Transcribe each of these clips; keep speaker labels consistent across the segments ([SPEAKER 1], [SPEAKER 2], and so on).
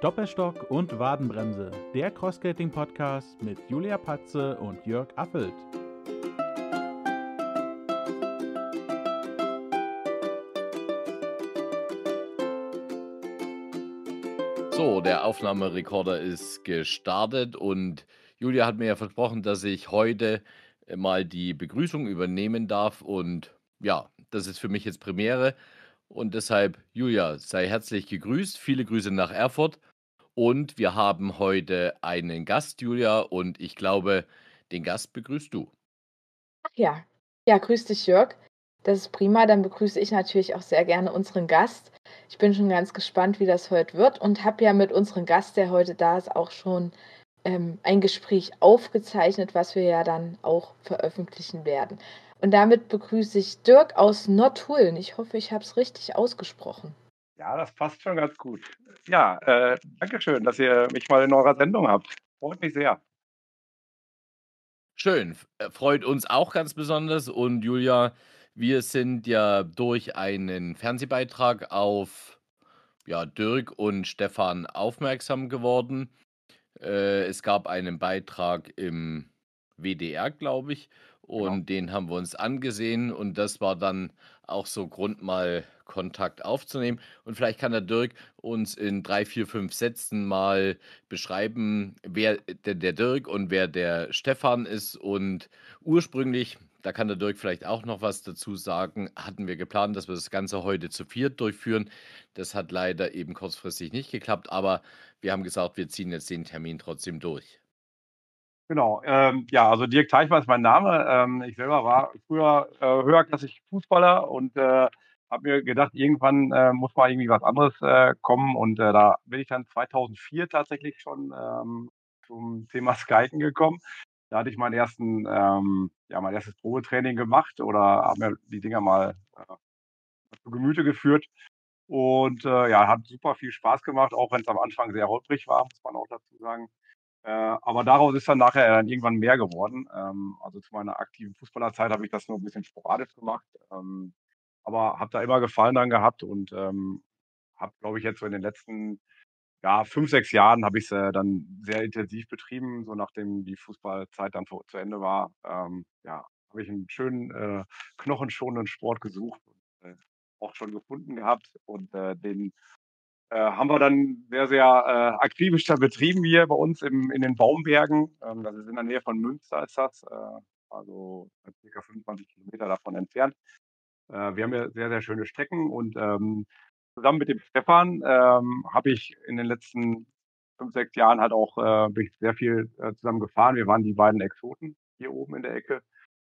[SPEAKER 1] Doppelstock und Wadenbremse, der Crossskating-Podcast mit Julia Patze und Jörg Affelt.
[SPEAKER 2] So, der Aufnahmerekorder ist gestartet und Julia hat mir ja versprochen, dass ich heute mal die Begrüßung übernehmen darf und ja, das ist für mich jetzt Premiere und deshalb, Julia, sei herzlich gegrüßt. Viele Grüße nach Erfurt und wir haben heute einen Gast, Julia, und ich glaube, den Gast begrüßt du.
[SPEAKER 3] Ach ja, ja, grüß dich, Jörg. Das ist prima. Dann begrüße ich natürlich auch sehr gerne unseren Gast. Ich bin schon ganz gespannt, wie das heute wird und habe ja mit unserem Gast, der heute da ist, auch schon ähm, ein Gespräch aufgezeichnet, was wir ja dann auch veröffentlichen werden. Und damit begrüße ich Dirk aus Nordhullen. Ich hoffe, ich habe es richtig ausgesprochen.
[SPEAKER 4] Ja, das passt schon ganz gut. Ja, äh, danke schön, dass ihr mich mal in eurer Sendung habt. Freut mich sehr.
[SPEAKER 2] Schön, äh, freut uns auch ganz besonders. Und Julia, wir sind ja durch einen Fernsehbeitrag auf ja, Dirk und Stefan aufmerksam geworden. Äh, es gab einen Beitrag im WDR, glaube ich, Genau. Und den haben wir uns angesehen und das war dann auch so Grund, mal Kontakt aufzunehmen. Und vielleicht kann der Dirk uns in drei, vier, fünf Sätzen mal beschreiben, wer der, der Dirk und wer der Stefan ist. Und ursprünglich, da kann der Dirk vielleicht auch noch was dazu sagen, hatten wir geplant, dass wir das Ganze heute zu viert durchführen. Das hat leider eben kurzfristig nicht geklappt, aber wir haben gesagt, wir ziehen jetzt den Termin trotzdem durch.
[SPEAKER 4] Genau, ähm, ja, also Dirk Teichmann ist mein Name. Ähm, ich selber war früher äh, höherklassig Fußballer und äh, habe mir gedacht, irgendwann äh, muss mal irgendwie was anderes äh, kommen und äh, da bin ich dann 2004 tatsächlich schon ähm, zum Thema Skypen gekommen. Da hatte ich meinen ersten, ähm, ja, mein erstes Probetraining gemacht oder habe mir die Dinger mal äh, zu Gemüte geführt. Und äh, ja, hat super viel Spaß gemacht, auch wenn es am Anfang sehr holprig war, muss man auch dazu sagen. Äh, aber daraus ist dann nachher dann irgendwann mehr geworden. Ähm, also zu meiner aktiven Fußballerzeit habe ich das nur ein bisschen sporadisch gemacht. Aber habe da immer Gefallen dran gehabt und ähm, habe, glaube ich, jetzt so in den letzten ja, fünf, sechs Jahren habe ich es äh, dann sehr intensiv betrieben, so nachdem die Fußballzeit dann zu Ende war. Ähm, ja, habe ich einen schönen, äh, knochenschonenden Sport gesucht und äh, auch schon gefunden gehabt und äh, den äh, haben wir dann sehr, sehr äh, akribisch da betrieben hier bei uns im, in den Baumbergen. Ähm, das ist in der Nähe von Münster ist das, äh, also circa 25 Kilometer davon entfernt. Äh, wir haben ja sehr, sehr schöne Strecken und ähm, zusammen mit dem Stefan ähm, habe ich in den letzten fünf, sechs Jahren halt auch äh, bin ich sehr viel äh, zusammen gefahren. Wir waren die beiden Exoten hier oben in der Ecke.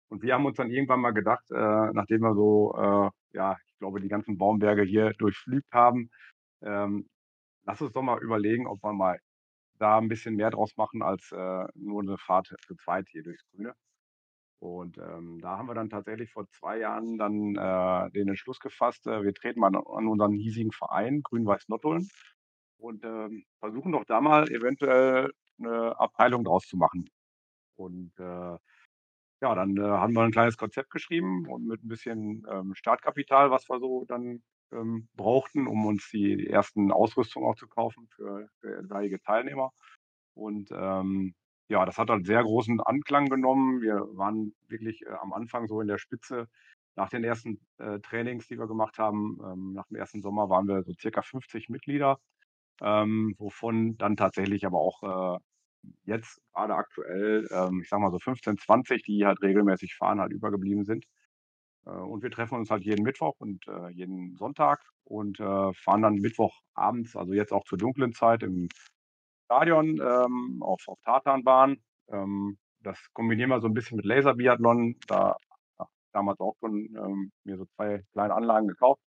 [SPEAKER 4] Und wir haben uns dann irgendwann mal gedacht, äh, nachdem wir so, äh, ja, ich glaube, die ganzen Baumberge hier durchflügt haben, ähm, lass uns doch mal überlegen, ob wir mal da ein bisschen mehr draus machen als äh, nur eine Fahrt zu zweit hier durchs Grüne. Und ähm, da haben wir dann tatsächlich vor zwei Jahren dann äh, den Entschluss gefasst, äh, wir treten mal an unseren hiesigen Verein Grün-Weiß Nottuln und ähm, versuchen doch da mal eventuell eine Abteilung draus zu machen. Und äh, ja, dann äh, haben wir ein kleines Konzept geschrieben und mit ein bisschen ähm, Startkapital, was wir so dann ähm, brauchten, um uns die, die ersten Ausrüstungen auch zu kaufen für, für etwaige Teilnehmer. Und ähm, ja, das hat halt sehr großen Anklang genommen. Wir waren wirklich äh, am Anfang so in der Spitze. Nach den ersten äh, Trainings, die wir gemacht haben, ähm, nach dem ersten Sommer waren wir so circa 50 Mitglieder, ähm, wovon dann tatsächlich aber auch äh, jetzt gerade aktuell, ähm, ich sage mal so 15, 20, die halt regelmäßig fahren, halt übergeblieben sind. Äh, und wir treffen uns halt jeden Mittwoch und äh, jeden Sonntag und äh, fahren dann Mittwochabends, also jetzt auch zur dunklen Zeit im Stadion ähm, auf, auf Tartanbahn. Ähm, das kombinieren wir so ein bisschen mit Laserbiathlon. Da ich damals auch schon ähm, mir so zwei kleine Anlagen gekauft.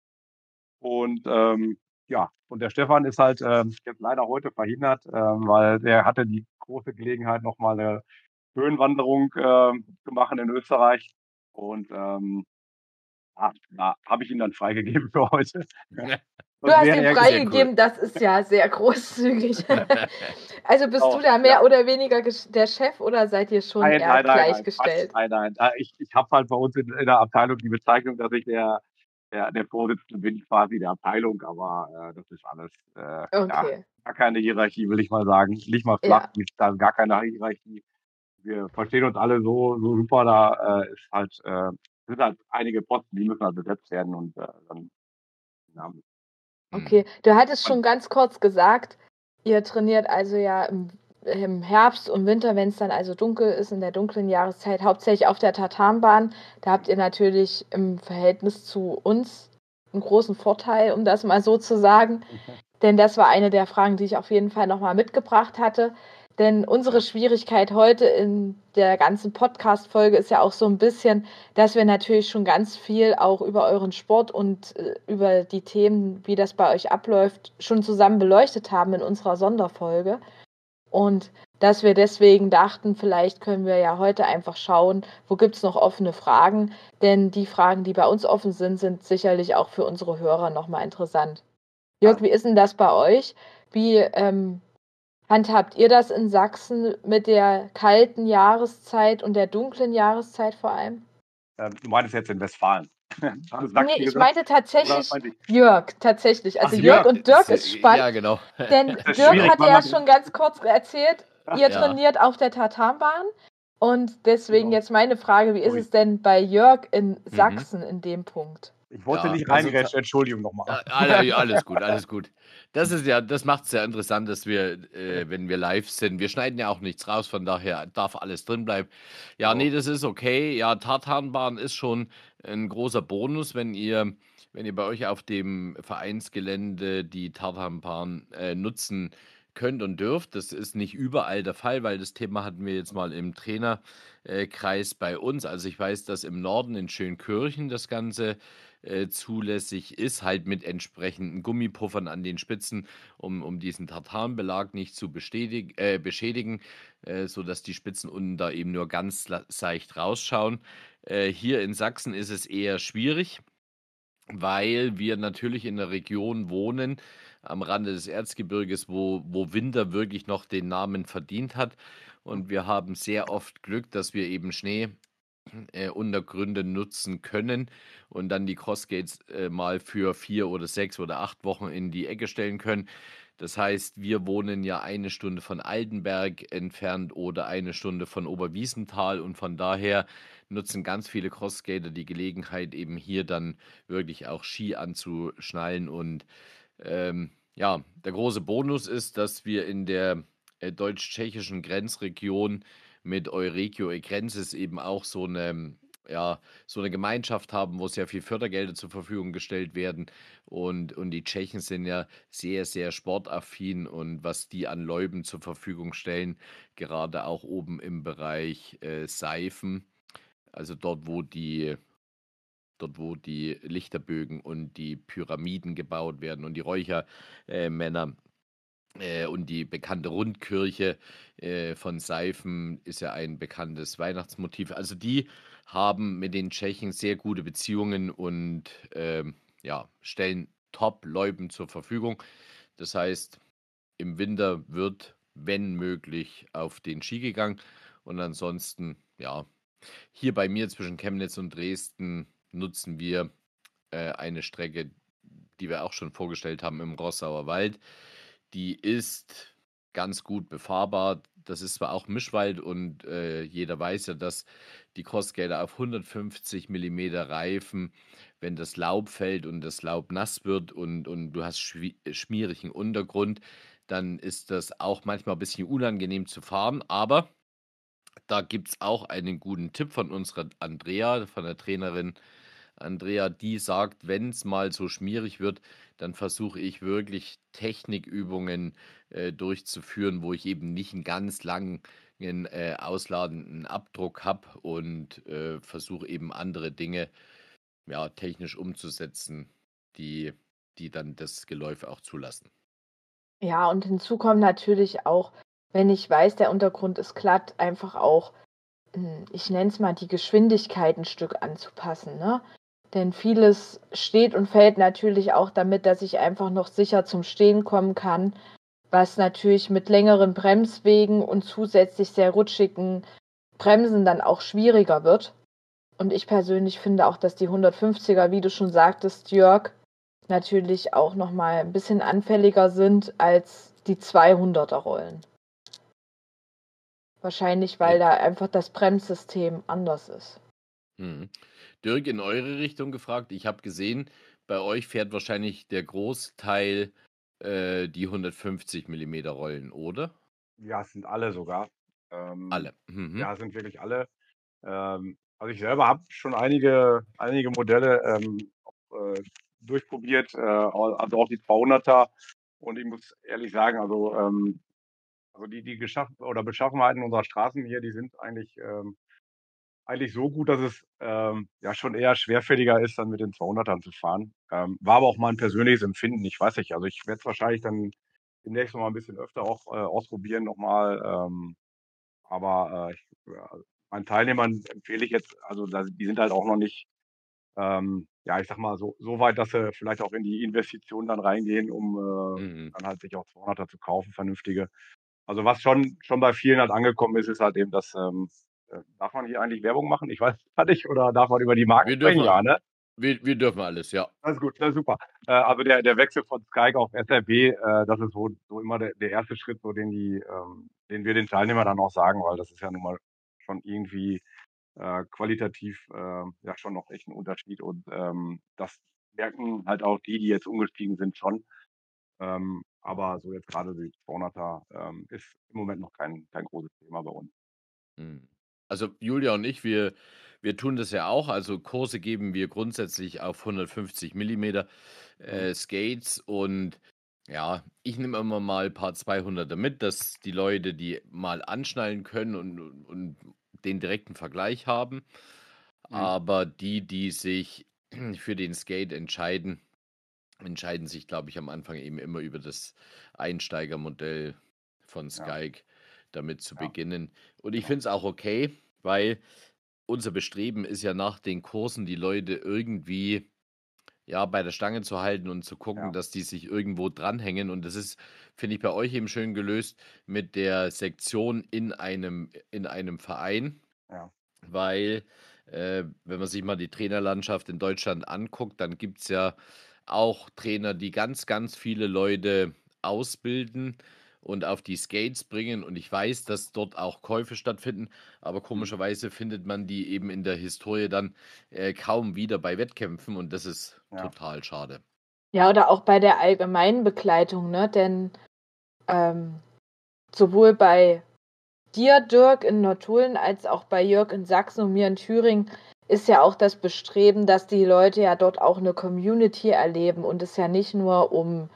[SPEAKER 4] Und ähm, ja, und der Stefan ist halt äh, jetzt leider heute verhindert, äh, weil der hatte die große Gelegenheit, nochmal eine Höhenwanderung äh, zu machen in Österreich. Und ähm, Ah, da habe ich ihn dann freigegeben für heute.
[SPEAKER 3] Du hast ihn freigegeben, cool. das ist ja sehr großzügig. also bist oh, du da mehr ja. oder weniger der Chef oder seid ihr schon nein, eher nein, gleichgestellt?
[SPEAKER 4] Nein, nein, nein. Ich, ich habe halt bei uns in, in, der Abteilung die Bezeichnung, dass ich der, der, der Vorsitzende bin quasi der Abteilung, aber äh, das ist alles äh,
[SPEAKER 3] Okay.
[SPEAKER 4] ja, gar keine Hierarchie, will ich mal sagen. Nicht mal flach, ja. da ist gar keine Hierarchie. Wir verstehen uns alle so, so super, da äh, ist halt, äh, sind halt einige Posten, die müssen halt besetzt werden und äh, dann
[SPEAKER 3] ja. Okay, du hattest schon ganz kurz gesagt, ihr trainiert also ja im, im Herbst und Winter, wenn es dann also dunkel ist, in der dunklen Jahreszeit, hauptsächlich auf der Tatanbahn. Da habt ihr natürlich im Verhältnis zu uns einen großen Vorteil, um das mal so zu sagen. Denn das war eine der Fragen, die ich auf jeden Fall nochmal mitgebracht hatte. Denn unsere Schwierigkeit heute in der ganzen Podcast-Folge ist ja auch so ein bisschen, dass wir natürlich schon ganz viel auch über euren Sport und äh, über die Themen, wie das bei euch abläuft, schon zusammen beleuchtet haben in unserer Sonderfolge. Und dass wir deswegen dachten, vielleicht können wir ja heute einfach schauen, wo gibt es noch offene Fragen. Denn die Fragen, die bei uns offen sind, sind sicherlich auch für unsere Hörer nochmal interessant. Jörg, wie ist denn das bei euch? Wie ähm, Handhabt ihr das in Sachsen mit der kalten Jahreszeit und der dunklen Jahreszeit vor allem?
[SPEAKER 4] Ähm, du meinst jetzt in Westfalen.
[SPEAKER 3] nee, ich meinte tatsächlich Jörg, tatsächlich. Also Ach, Jörg, und Dirk ist spannend. Ja, genau. Denn Dirk hat ja schon ganz kurz erzählt, ihr ja. trainiert auf der Tatanbahn. Und deswegen genau. jetzt meine Frage, wie ist es denn bei Jörg in mhm. Sachsen mhm. in dem Punkt?
[SPEAKER 4] Ich wollte ja, nicht reingrätschen, Entschuldigung nochmal.
[SPEAKER 2] Alles gut, alles gut. Das ist ja, das macht es ja interessant, dass wir, äh, wenn wir live sind, wir schneiden ja auch nichts raus, von daher darf alles drin bleiben. Ja, oh. nee, das ist okay. Ja, Tartanbahn ist schon ein großer Bonus, wenn ihr, wenn ihr bei euch auf dem Vereinsgelände die Tartanbahn äh, nutzen könnt und dürft. Das ist nicht überall der Fall, weil das Thema hatten wir jetzt mal im Trainerkreis bei uns. Also ich weiß, dass im Norden in Schönkirchen das Ganze äh, zulässig ist, halt mit entsprechenden Gummipuffern an den Spitzen, um, um diesen Tartanbelag nicht zu äh, beschädigen, äh, sodass die Spitzen unten da eben nur ganz seicht rausschauen. Äh, hier in Sachsen ist es eher schwierig, weil wir natürlich in einer Region wohnen, am Rande des Erzgebirges, wo, wo Winter wirklich noch den Namen verdient hat. Und wir haben sehr oft Glück, dass wir eben Schnee äh, Untergründe nutzen können und dann die Crossgates äh, mal für vier oder sechs oder acht Wochen in die Ecke stellen können. Das heißt, wir wohnen ja eine Stunde von Altenberg entfernt oder eine Stunde von Oberwiesenthal und von daher nutzen ganz viele Crossgater die Gelegenheit, eben hier dann wirklich auch Ski anzuschnallen. Und ähm, ja, der große Bonus ist, dass wir in der äh, deutsch-tschechischen Grenzregion mit Euregio Egrensis eben auch so eine, ja, so eine Gemeinschaft haben, wo sehr viel Fördergelder zur Verfügung gestellt werden. Und, und die Tschechen sind ja sehr, sehr sportaffin und was die an Läuben zur Verfügung stellen, gerade auch oben im Bereich äh, Seifen, also dort, wo die dort wo die Lichterbögen und die Pyramiden gebaut werden und die Räuchermänner äh, und die bekannte Rundkirche äh, von Seifen ist ja ein bekanntes Weihnachtsmotiv. Also die haben mit den Tschechen sehr gute Beziehungen und äh, ja, stellen Top-Läuben zur Verfügung. Das heißt, im Winter wird, wenn möglich, auf den Ski gegangen. Und ansonsten, ja, hier bei mir zwischen Chemnitz und Dresden nutzen wir äh, eine Strecke, die wir auch schon vorgestellt haben im Rossauer Wald. Die ist ganz gut befahrbar. Das ist zwar auch Mischwald und äh, jeder weiß ja, dass die Crossgater auf 150 mm Reifen, wenn das Laub fällt und das Laub nass wird und, und du hast schmierigen Untergrund, dann ist das auch manchmal ein bisschen unangenehm zu fahren. Aber da gibt es auch einen guten Tipp von unserer Andrea, von der Trainerin Andrea, die sagt, wenn es mal so schmierig wird, dann versuche ich wirklich Technikübungen äh, durchzuführen, wo ich eben nicht einen ganz langen äh, ausladenden Abdruck habe und äh, versuche eben andere Dinge ja, technisch umzusetzen, die, die dann das Geläuf auch zulassen.
[SPEAKER 3] Ja, und hinzu kommt natürlich auch, wenn ich weiß, der Untergrund ist glatt, einfach auch, hm, ich nenne es mal, die Geschwindigkeit ein Stück anzupassen. Ne? Denn vieles steht und fällt natürlich auch damit, dass ich einfach noch sicher zum Stehen kommen kann, was natürlich mit längeren Bremswegen und zusätzlich sehr rutschigen Bremsen dann auch schwieriger wird. Und ich persönlich finde auch, dass die 150er, wie du schon sagtest, Jörg, natürlich auch noch mal ein bisschen anfälliger sind als die 200er Rollen. Wahrscheinlich, weil da einfach das Bremssystem anders ist.
[SPEAKER 2] Mhm. Dirk, in eure Richtung gefragt. Ich habe gesehen, bei euch fährt wahrscheinlich der Großteil äh, die 150 mm Rollen, oder?
[SPEAKER 4] Ja, es sind alle sogar.
[SPEAKER 2] Ähm, alle.
[SPEAKER 4] Mhm. Ja, es sind wirklich alle. Ähm, also ich selber habe schon einige, einige Modelle ähm, äh, durchprobiert, äh, also auch die 200er. Und ich muss ehrlich sagen, also, ähm, also die, die Geschaff oder Beschaffenheiten unserer Straßen hier, die sind eigentlich, ähm, eigentlich so gut, dass es ähm, ja schon eher schwerfälliger ist, dann mit den 200ern zu fahren. Ähm, war aber auch mal ein persönliches Empfinden. Ich weiß nicht, also ich werde es wahrscheinlich dann demnächst noch mal ein bisschen öfter auch äh, ausprobieren nochmal. Ähm, aber äh, ich, ja, meinen Teilnehmern empfehle ich jetzt, also die sind halt auch noch nicht, ähm, ja, ich sag mal, so, so weit, dass sie vielleicht auch in die Investition dann reingehen, um äh, mhm. dann halt sich auch 200er zu kaufen, vernünftige. Also was schon, schon bei vielen halt angekommen ist, ist halt eben, dass, ähm, äh, darf man hier eigentlich Werbung machen? Ich weiß es nicht, oder darf man über die Marke
[SPEAKER 2] sprechen? Ja, ne? Wir, wir, dürfen alles, ja.
[SPEAKER 4] Das ist gut, das ist super. Äh, also der, der Wechsel von Skype auf SRB, äh, das ist so, so immer der, der erste Schritt, so den die, ähm, den wir den Teilnehmern dann auch sagen, weil das ist ja nun mal schon irgendwie äh, qualitativ äh, ja schon noch echt ein Unterschied. Und ähm, das merken halt auch die, die jetzt umgestiegen sind, schon. Ähm, aber so jetzt gerade die 200er ähm, ist im Moment noch kein, kein großes Thema bei uns.
[SPEAKER 2] Hm. Also Julia und ich, wir, wir tun das ja auch. Also Kurse geben wir grundsätzlich auf 150 Millimeter äh, mhm. Skates und ja, ich nehme immer mal ein paar 200er mit, dass die Leute die mal anschnallen können und, und den direkten Vergleich haben. Mhm. Aber die, die sich für den Skate entscheiden, entscheiden sich, glaube ich, am Anfang eben immer über das Einsteigermodell von Skype ja. damit zu ja. beginnen. Und ich finde es auch okay, weil unser Bestreben ist ja nach den Kursen, die Leute irgendwie ja, bei der Stange zu halten und zu gucken, Ja. dass die sich irgendwo dranhängen. Und das ist, finde ich, bei euch eben schön gelöst mit der Sektion in einem, in einem Verein,
[SPEAKER 4] Ja.
[SPEAKER 2] weil äh, wenn man sich mal die Trainerlandschaft in Deutschland anguckt, dann gibt es ja auch Trainer, die ganz, ganz viele Leute ausbilden und auf die Skates bringen. Und ich weiß, dass dort auch Käufe stattfinden, aber mhm. komischerweise findet man die eben in der Historie dann äh, kaum wieder bei Wettkämpfen und das ist ja. total schade.
[SPEAKER 3] Ja, oder auch bei der allgemeinen Begleitung, ne? Denn ähm, sowohl bei dir, Dirk, in Nordtulen, als auch bei Jörg in Sachsen und mir in Thüringen ist ja auch das Bestreben, dass die Leute ja dort auch eine Community erleben und es ja nicht nur um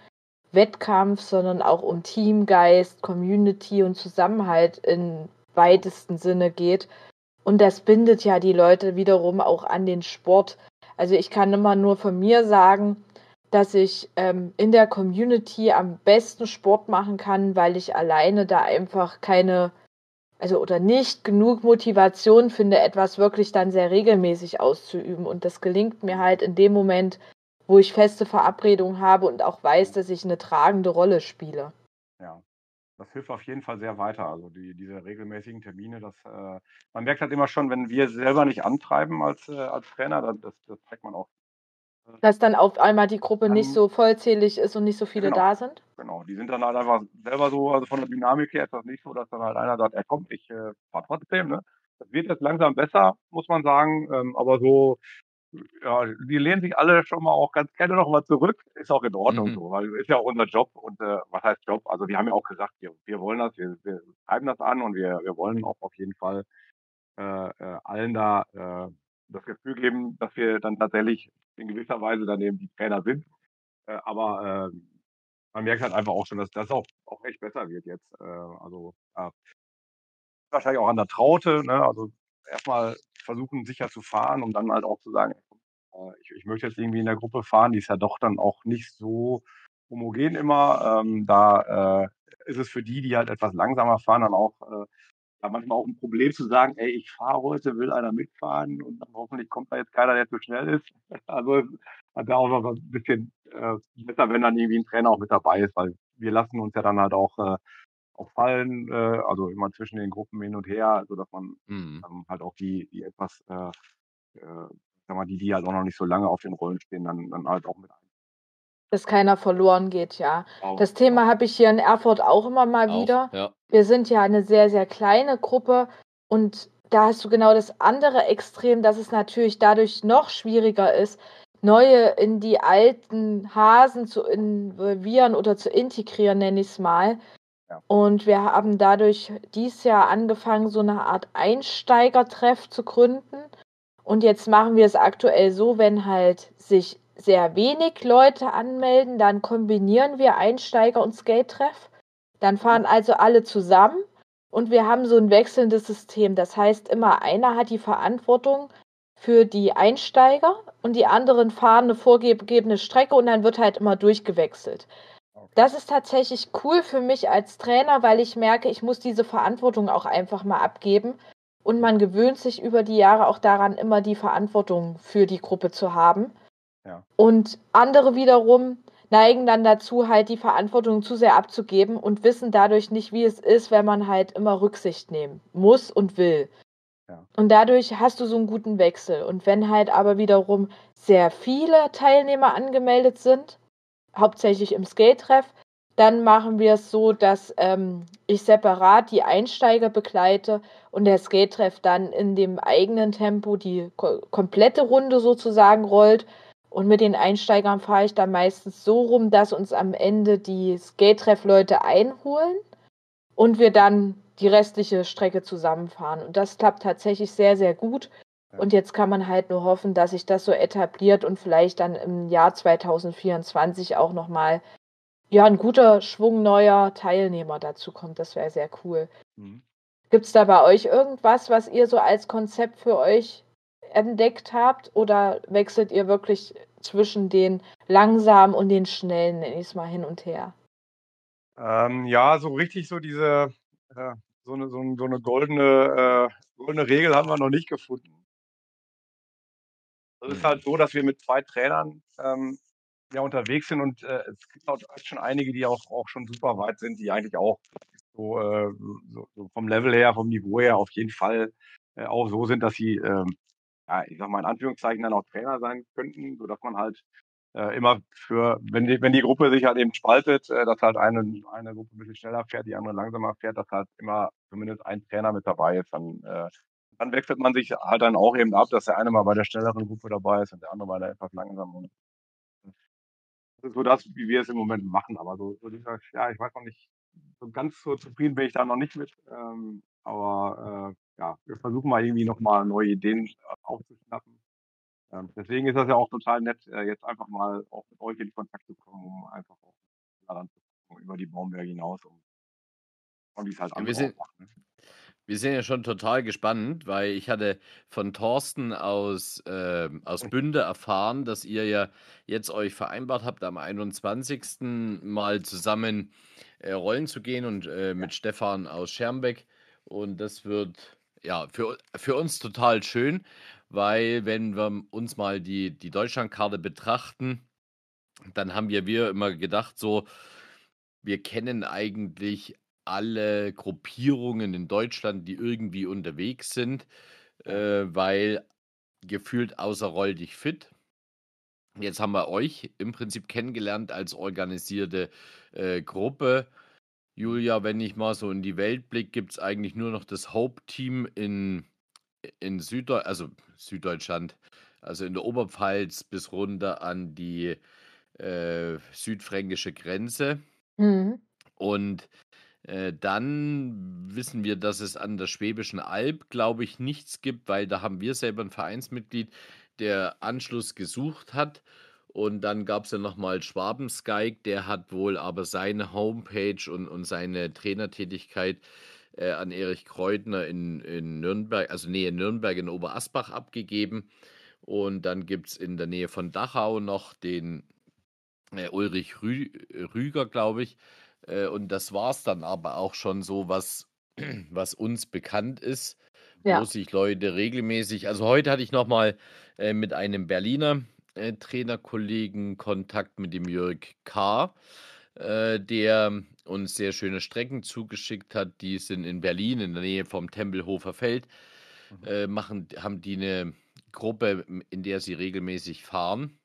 [SPEAKER 3] Wettkampf, sondern auch um Teamgeist, Community und Zusammenhalt im weitesten Sinne geht. Und das bindet ja die Leute wiederum auch an den Sport. Also ich kann immer nur von mir sagen, dass ich ähm, in der Community am besten Sport machen kann, weil ich alleine da einfach keine, also oder nicht genug Motivation finde, etwas wirklich dann sehr regelmäßig auszuüben. Und das gelingt mir halt in dem Moment, wo ich feste Verabredungen habe und auch weiß, dass ich eine tragende Rolle spiele.
[SPEAKER 4] Ja, das hilft auf jeden Fall sehr weiter. Also die, diese regelmäßigen Termine, das, äh, man merkt halt immer schon, wenn wir selber nicht antreiben als, äh, als Trainer, das, das zeigt man auch.
[SPEAKER 3] Äh, Dass dann auf einmal die Gruppe dann, nicht so vollzählig ist und nicht so viele
[SPEAKER 4] genau,
[SPEAKER 3] da sind?
[SPEAKER 4] Genau, die sind dann halt einfach selber so, also von der Dynamik her ist das nicht so, dass dann halt einer sagt, er kommt, ich äh, fahr trotzdem, ne? Das wird jetzt langsam besser, muss man sagen, ähm, aber so ja, die lehnen sich alle schon mal auch ganz gerne noch mal zurück. Ist auch in Ordnung mhm. so, weil ist ja auch unser Job. Und äh, was heißt Job? Also wir haben ja auch gesagt, wir, wir wollen das, wir, wir treiben das an und wir, wir wollen auch auf jeden Fall äh, äh, allen da äh, das Gefühl geben, dass wir dann tatsächlich in gewisser Weise dann eben die Trainer sind. Äh, aber äh, man merkt halt einfach auch schon, dass das auch, auch echt besser wird jetzt. Äh, also äh, wahrscheinlich auch an der Traute. Ne? Also erstmal versuchen, sicher zu fahren, um dann halt auch zu sagen, ich, ich möchte jetzt irgendwie in der Gruppe fahren, die ist ja doch dann auch nicht so homogen immer. Ähm, da äh, ist es für die, die halt etwas langsamer fahren, dann auch äh, ja, manchmal auch ein Problem zu sagen, ey, ich fahre heute, will einer mitfahren und dann hoffentlich kommt da jetzt keiner, der zu schnell ist. Also hat da auch noch ein bisschen äh, besser, wenn dann irgendwie ein Trainer auch mit dabei ist, weil wir lassen uns ja dann halt auch äh, auch fallen, äh, also immer zwischen den Gruppen hin und her, so dass man mhm. ähm, halt auch die, die etwas äh, äh, sag mal, die, die halt auch noch nicht so lange auf den Rollen stehen, dann, dann halt auch mit ein.
[SPEAKER 3] Dass keiner verloren geht, ja. Das Thema habe ich hier in Erfurt auch immer mal
[SPEAKER 2] Auch,
[SPEAKER 3] wieder.
[SPEAKER 2] ja.
[SPEAKER 3] Wir sind ja eine sehr, sehr kleine Gruppe und da hast du genau das andere Extrem, dass es natürlich dadurch noch schwieriger ist, neue in die alten Hasen zu involvieren oder zu integrieren, nenne ich es mal.
[SPEAKER 4] Ja.
[SPEAKER 3] Und wir haben dadurch dieses Jahr angefangen, so eine Art Einsteigertreff zu gründen. Und jetzt machen wir es aktuell so, wenn halt sich sehr wenig Leute anmelden, dann kombinieren wir Einsteiger und Skate-Treff. Dann fahren also alle zusammen und wir haben so ein wechselndes System. Das heißt, immer einer hat die Verantwortung für die Einsteiger und die anderen fahren eine vorgegebene Strecke und dann wird halt immer durchgewechselt. Das ist tatsächlich cool für mich als Trainer, weil ich merke, ich muss diese Verantwortung auch einfach mal abgeben. Und man gewöhnt sich über die Jahre auch daran, immer die Verantwortung für die Gruppe zu haben.
[SPEAKER 4] Ja.
[SPEAKER 3] Und andere wiederum neigen dann dazu, halt die Verantwortung zu sehr abzugeben und wissen dadurch nicht, wie es ist, wenn man halt immer Rücksicht nehmen muss und will.
[SPEAKER 4] Ja.
[SPEAKER 3] Und dadurch hast du so einen guten Wechsel. Und wenn halt aber wiederum sehr viele Teilnehmer angemeldet sind, hauptsächlich im Skate-Treff, dann machen wir es so, dass ähm, ich separat die Einsteiger begleite und der Skate-Treff dann in dem eigenen Tempo die ko komplette Runde sozusagen rollt. Und mit den Einsteigern fahre ich dann meistens so rum, dass uns am Ende die Skate-Treff-Leute einholen und wir dann die restliche Strecke zusammenfahren. Und das klappt tatsächlich sehr, sehr gut. Und jetzt kann man halt nur hoffen, dass sich das so etabliert und vielleicht dann im Jahr 2024 auch nochmal ja, ein guter Schwung neuer Teilnehmer dazu kommt. Das wäre sehr cool.
[SPEAKER 4] Mhm.
[SPEAKER 3] Gibt es da bei euch irgendwas, was ihr so als Konzept für euch entdeckt habt? Oder wechselt ihr wirklich zwischen den langsamen und den schnellen, nenne ich es mal, hin und her?
[SPEAKER 4] Ähm, ja, so richtig so diese, äh, so eine, so, so eine goldene, äh, goldene Regel haben wir noch nicht gefunden. Es ist
[SPEAKER 2] Mhm.
[SPEAKER 4] halt so, dass wir mit zwei Trainern ähm, ja unterwegs sind und äh, es gibt auch schon einige, die auch, auch schon super weit sind, die eigentlich auch so, äh, so, so vom Level her, vom Niveau her auf jeden Fall äh, auch so sind, dass sie, ähm, ja, ich sag mal in Anführungszeichen dann auch Trainer sein könnten, sodass man halt äh, immer für, wenn die, wenn die Gruppe sich halt eben spaltet, äh, dass halt eine, eine Gruppe ein bisschen schneller fährt, die andere langsamer fährt, dass halt immer zumindest ein Trainer mit dabei ist. Dann, äh, dann wechselt man sich halt dann auch eben ab, dass der eine mal bei der schnelleren Gruppe dabei ist und der andere bei der etwas langsameren. Das ist so das, wie wir es im Moment machen. Aber so, so dieser, ja, ich weiß noch nicht, so ganz so zufrieden bin ich da noch nicht mit. Ähm, aber äh, ja, wir versuchen mal irgendwie nochmal neue Ideen aufzuschnappen. Ähm, deswegen ist das ja auch total nett, äh, jetzt einfach mal auch mit euch in Kontakt zu kommen, um einfach auch daran zu gucken, über die Baumberge hinaus, um und wie es halt
[SPEAKER 2] Ja, wir sind,
[SPEAKER 4] machen. Ne?
[SPEAKER 2] Wir sind ja schon total gespannt, weil ich hatte von Thorsten aus, ähm, aus Bünde erfahren, dass ihr ja jetzt euch vereinbart habt, am 21. mal zusammen äh, rollen zu gehen und äh, mit Stefan aus Schermbeck. Und das wird ja für, für uns total schön, weil wenn wir uns mal die, die Deutschlandkarte betrachten, dann haben wir, wir immer gedacht, so, wir kennen eigentlich alle Gruppierungen in Deutschland, die irgendwie unterwegs sind, äh, weil gefühlt außer Roll dich fit. Jetzt haben wir euch im Prinzip kennengelernt als organisierte äh, Gruppe. Julia, wenn ich mal so in die Welt blicke, gibt es eigentlich nur noch das Hope-Team in, in Süddeu also Süddeutschland, also in der Oberpfalz bis runter an die äh, südfränkische Grenze.
[SPEAKER 3] Mhm.
[SPEAKER 2] Und äh, dann wissen wir, dass es an der Schwäbischen Alb, glaube ich, nichts gibt, weil da haben wir selber ein Vereinsmitglied, der Anschluss gesucht hat. Und dann gab es ja nochmal Schwabenskyke, der hat wohl aber seine Homepage und, und seine Trainertätigkeit äh, an Erich Kreutner in, in Nürnberg, also Nähe Nürnberg in Oberasbach abgegeben. Und dann gibt es in der Nähe von Dachau noch den äh, Ulrich Rü Rüger, glaube ich. Äh, und das war es dann aber auch schon so, was, was uns bekannt ist, wo
[SPEAKER 3] Ja.
[SPEAKER 2] sich Leute regelmäßig, also heute hatte ich nochmal äh, mit einem Berliner äh, Trainerkollegen Kontakt mit dem Jörg K., äh, der uns sehr schöne Strecken zugeschickt hat. Die sind in Berlin, in der Nähe vom Tempelhofer Feld,
[SPEAKER 4] Mhm.
[SPEAKER 2] äh, machen, haben die eine Gruppe, in der sie regelmäßig fahren.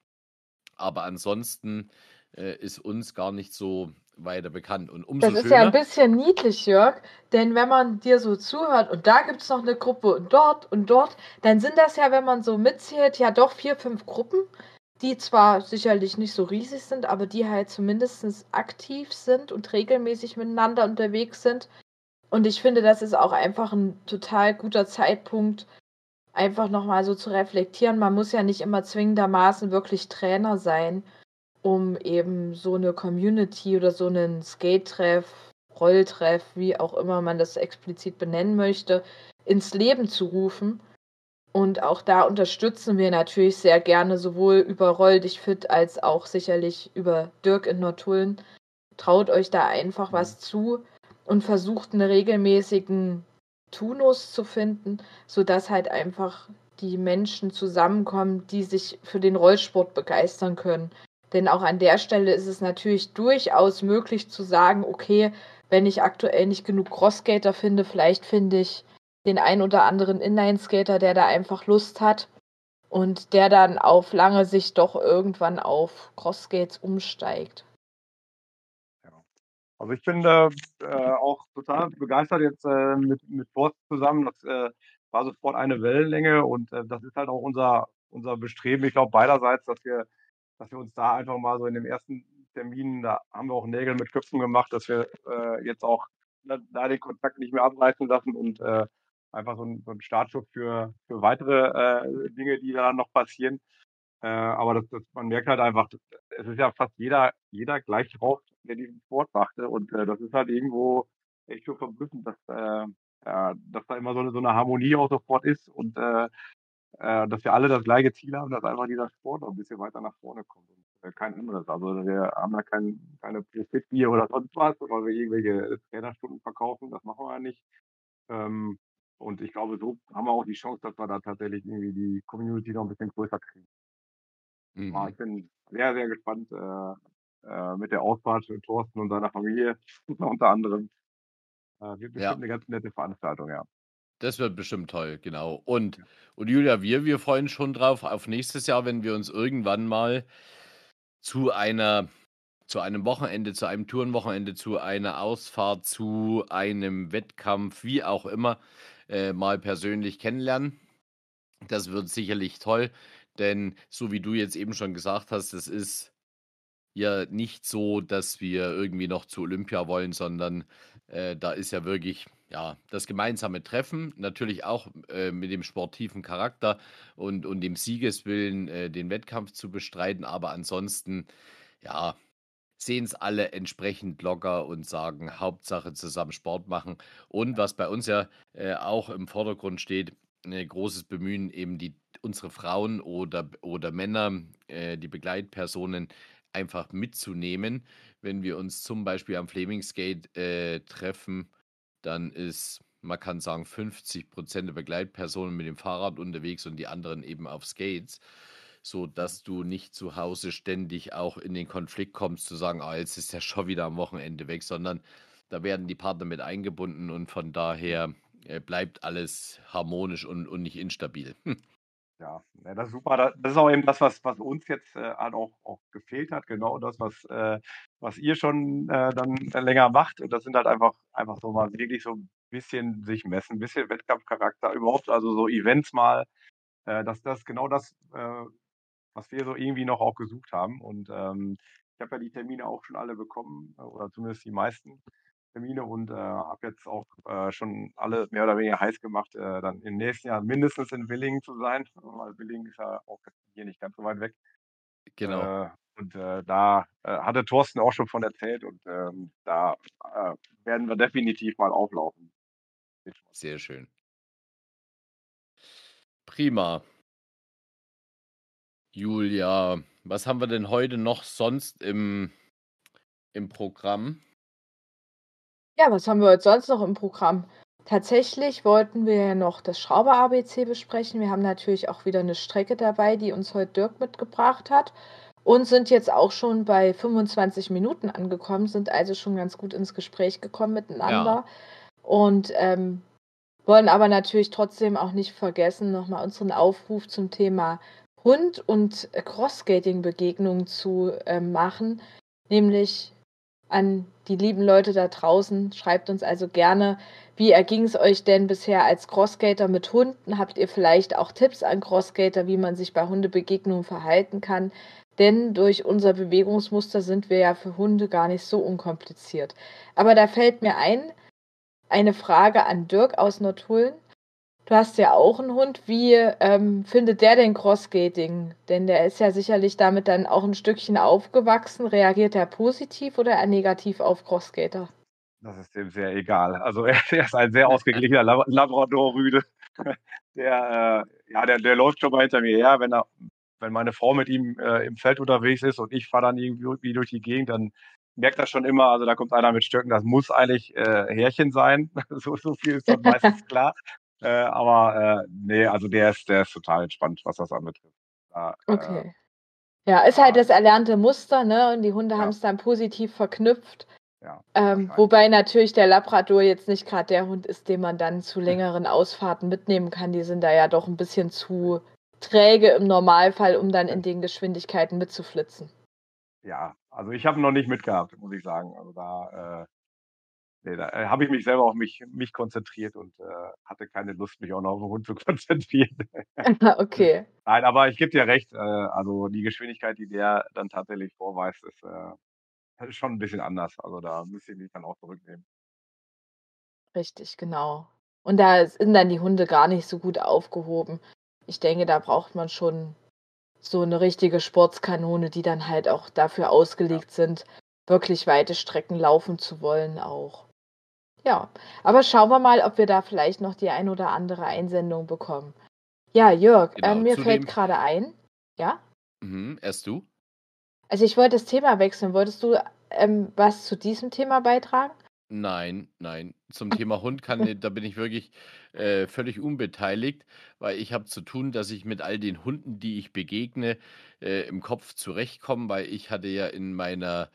[SPEAKER 2] Aber ansonsten äh, ist uns gar nicht so weiter bekannt. Und umso
[SPEAKER 3] Das ist
[SPEAKER 2] schöner,
[SPEAKER 3] ja ein bisschen niedlich, Jörg, denn wenn man dir so zuhört und da gibt es noch eine Gruppe und dort und dort, dann sind das ja, wenn man so mitzählt, ja doch vier, fünf Gruppen, die zwar sicherlich nicht so riesig sind, aber die halt zumindest aktiv sind und regelmäßig miteinander unterwegs sind. Und ich finde, das ist auch einfach ein total guter Zeitpunkt, einfach nochmal so zu reflektieren. Man muss ja nicht immer zwingendermaßen wirklich Trainer sein, um eben so eine Community oder so einen Skate-Treff, Rolltreff, wie auch immer man das explizit benennen möchte, ins Leben zu rufen. Und auch da unterstützen wir natürlich sehr gerne sowohl über Roll dich fit als auch sicherlich über Dirk in Nordullen. Traut euch da einfach was zu und versucht einen regelmäßigen Tunus zu finden, sodass halt einfach die Menschen zusammenkommen, die sich für den Rollsport begeistern können. Denn auch an der Stelle ist es natürlich durchaus möglich zu sagen, okay, wenn ich aktuell nicht genug Crossskater finde, vielleicht finde ich den ein oder anderen Inline-Skater, der da einfach Lust hat und der dann auf lange Sicht doch irgendwann auf Crossskates umsteigt.
[SPEAKER 4] Also ich bin äh, auch total begeistert jetzt äh, mit, mit Forst zusammen. Das äh, war sofort eine Wellenlänge und äh, das ist halt auch unser, unser Bestreben, ich glaube beiderseits, dass wir, dass wir uns da einfach mal so in dem ersten Termin, da haben wir auch Nägel mit Köpfen gemacht, dass wir äh, jetzt auch da, da den Kontakt nicht mehr abreißen lassen und äh, einfach so ein, so ein Startschuss für, für weitere äh, Dinge, die da noch passieren. Äh, aber das, das, man merkt halt einfach, es ist ja fast jeder, jeder gleich drauf, der diesen Sport machte. Und äh, das ist halt irgendwo echt schon verblüffend, dass, äh, ja, dass da immer so eine, so eine Harmonie auch sofort ist und äh, äh, dass wir alle das gleiche Ziel haben, dass einfach dieser Sport noch ein bisschen weiter nach vorne kommt. Und, äh, kein anderes. Also wir haben da kein, keine Profitbier oder sonst was, weil wir irgendwelche Trainerstunden verkaufen. Das machen wir ja nicht. Ähm, und ich glaube, so haben wir auch die Chance, dass wir da tatsächlich irgendwie die Community noch ein bisschen größer kriegen. Mhm. Ja, ich bin sehr, sehr gespannt äh, äh, mit der Ausfahrt für Thorsten und seiner Familie unter anderem. Äh, wird bestimmt ja. eine ganz nette Veranstaltung, ja.
[SPEAKER 2] Das wird bestimmt toll, genau. Und, und Julia, wir, wir freuen schon drauf auf nächstes Jahr, wenn wir uns irgendwann mal zu einer zu einem Wochenende, zu einem Tourenwochenende, zu einer Ausfahrt, zu einem Wettkampf, wie auch immer, äh, mal persönlich kennenlernen. Das wird sicherlich toll, denn so wie du jetzt eben schon gesagt hast, es ist ja nicht so, dass wir irgendwie noch zu Olympia wollen, sondern äh, da ist ja wirklich ja, das gemeinsame Treffen, natürlich auch äh, mit dem sportiven Charakter und, und dem Siegeswillen, äh, den Wettkampf zu bestreiten, aber ansonsten, ja, sehen es alle entsprechend locker und sagen, Hauptsache zusammen Sport machen. Und was bei uns ja äh, auch im Vordergrund steht, ein großes Bemühen, eben die, unsere Frauen oder, oder Männer, äh, die Begleitpersonen einfach mitzunehmen. Wenn wir uns zum Beispiel am Flemingskate äh, treffen, dann ist, man kann sagen, 50 Prozent der Begleitpersonen mit dem Fahrrad unterwegs und die anderen eben auf Skates so dass du nicht zu Hause ständig auch in den Konflikt kommst, zu sagen, ah, jetzt ist ja schon wieder am Wochenende weg, sondern da werden die Partner mit eingebunden und von daher äh, bleibt alles harmonisch und, und nicht instabil. Hm.
[SPEAKER 4] Ja, das ist super. Das ist auch eben das, was, was uns jetzt äh, halt auch, auch gefehlt hat. Genau das, was, äh, was ihr schon äh, dann länger macht. Und das sind halt einfach, einfach so mal wirklich so ein bisschen sich messen, ein bisschen Wettkampfcharakter, überhaupt also so Events mal, äh, dass das genau das äh, was wir so irgendwie noch auch gesucht haben. Und ähm, ich habe ja die Termine auch schon alle bekommen, oder zumindest die meisten Termine und äh, habe jetzt auch äh, schon alle mehr oder weniger heiß gemacht, äh, dann im nächsten Jahr mindestens in Willingen zu sein, weil Willingen ist ja auch hier nicht ganz so weit weg.
[SPEAKER 2] Genau.
[SPEAKER 4] Äh, und äh, da hatte Thorsten auch schon von erzählt und ähm, da werden wir definitiv mal auflaufen.
[SPEAKER 2] Sehr schön. Prima. Julia, was haben wir denn heute noch sonst im, im Programm?
[SPEAKER 3] Ja, was haben wir heute sonst noch im Programm? Tatsächlich wollten wir ja noch das Schrauber-ABC besprechen. Wir haben natürlich auch wieder eine Strecke dabei, die uns heute Dirk mitgebracht hat. Und sind jetzt auch schon bei 25 Minuten angekommen, sind also schon ganz gut ins Gespräch gekommen miteinander. Ja. Und ähm, wollen aber natürlich trotzdem auch nicht vergessen, nochmal unseren Aufruf zum Thema Hund und Cross-Skating-Begegnungen zu äh, machen, nämlich an die lieben Leute da draußen. Schreibt uns also gerne, wie erging es euch denn bisher als Crossskater mit Hunden? Habt ihr vielleicht auch Tipps an Crossskater, wie man sich bei Hundebegegnungen verhalten kann? Denn durch unser Bewegungsmuster sind wir ja für Hunde gar nicht so unkompliziert. Aber da fällt mir ein, eine Frage an Dirk aus Nordhullen. Du hast ja auch einen Hund. Wie ähm, findet der denn Crossgating? Denn der ist ja sicherlich damit dann auch ein Stückchen aufgewachsen. Reagiert er positiv oder eher negativ auf Crossgater?
[SPEAKER 4] Das ist dem sehr egal. Also er, ist ein sehr ausgeglichener Labrador-Rüde. Der, äh, ja, der, der läuft schon mal hinter mir her, wenn er, wenn meine Frau mit ihm äh, im Feld unterwegs ist und ich fahre dann irgendwie durch die Gegend, dann merkt das schon immer, also da kommt einer mit Stöcken, das muss eigentlich äh, Härchen sein. so, so viel ist dann meistens klar. Äh, aber äh, nee, also der ist, der ist total entspannt, was das anbetrifft.
[SPEAKER 3] Da, äh, okay. ja, ist halt das erlernte Muster, ne? Und die Hunde ja. haben es dann positiv verknüpft. Ja, ähm, wobei natürlich der Labrador jetzt nicht gerade der Hund ist, den man dann zu längeren Ausfahrten mitnehmen kann. Die sind da ja doch ein bisschen zu träge im Normalfall, um dann in den Geschwindigkeiten mitzuflitzen.
[SPEAKER 4] Ja, also ich habe noch nicht mitgehabt, muss ich sagen. Also da, äh, nee, da äh, habe ich mich selber auf mich, mich konzentriert und äh, hatte keine Lust, mich auch noch auf den Hund zu konzentrieren.
[SPEAKER 3] okay.
[SPEAKER 4] Nein, aber ich gebe dir recht. Äh, also die Geschwindigkeit, die der dann tatsächlich vorweist, ist, äh, schon ein bisschen anders. Also da müsste ich mich dann auch zurücknehmen.
[SPEAKER 3] Richtig, genau. Und da sind dann die Hunde gar nicht so gut aufgehoben. Ich denke, da braucht man schon so eine richtige Sportskanone, die dann halt auch dafür ausgelegt ja. sind, wirklich weite Strecken laufen zu wollen auch. Ja, aber schauen wir mal, ob wir da vielleicht noch die ein oder andere Einsendung bekommen. Ja, Jörg, genau, äh, mir fällt gerade ein. Ja?
[SPEAKER 2] Mhm, erst du?
[SPEAKER 3] Also ich wollte das Thema wechseln. Wolltest du ähm, was zu diesem Thema beitragen?
[SPEAKER 2] Nein, nein. Zum Thema Hund kann da bin ich wirklich, äh, völlig unbeteiligt, weil ich habe zu tun, dass ich mit all den Hunden, die ich begegne, äh, im Kopf zurechtkomme, weil ich hatte ja in meiner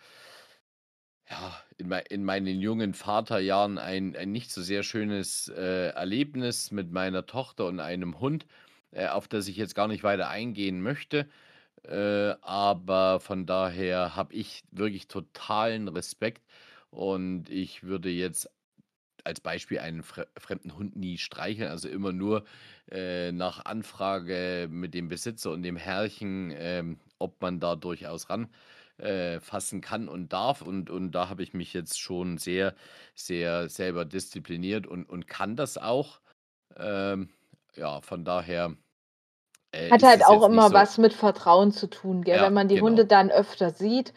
[SPEAKER 2] ja, in mei in meinen jungen Vaterjahren ein ein nicht so sehr schönes, äh, Erlebnis mit meiner Tochter und einem Hund, äh, auf das ich jetzt gar nicht weiter eingehen möchte. Äh, aber von daher habe ich wirklich totalen Respekt und ich würde jetzt als Beispiel einen fre fremden Hund nie streicheln, also immer nur äh, nach Anfrage mit dem Besitzer und dem Herrchen, ähm, ob man da durchaus ranfassen äh, kann und darf. Und, und da habe ich mich jetzt schon sehr, sehr selber diszipliniert und, und kann das auch. Ähm, ja, von daher.
[SPEAKER 3] Äh, Hat halt auch immer so was mit Vertrauen zu tun, gell? Ja, Wenn man die genau. Hunde dann öfter sieht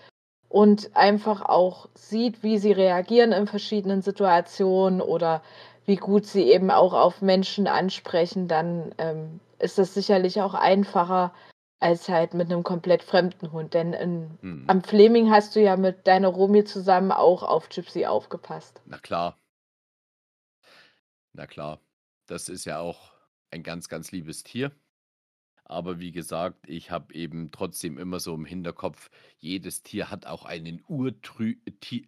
[SPEAKER 3] und einfach auch sieht, wie sie reagieren in verschiedenen Situationen oder wie gut sie eben auch auf Menschen ansprechen, dann ähm, ist das sicherlich auch einfacher als halt mit einem komplett fremden Hund. Denn in, hm. am Fleming hast du ja mit deiner Romy zusammen auch auf Gypsy aufgepasst.
[SPEAKER 2] Na klar. Na klar. Das ist ja auch ein ganz, ganz liebes Tier. Aber wie gesagt, ich habe eben trotzdem immer so im Hinterkopf, jedes Tier hat auch einen, Urtrü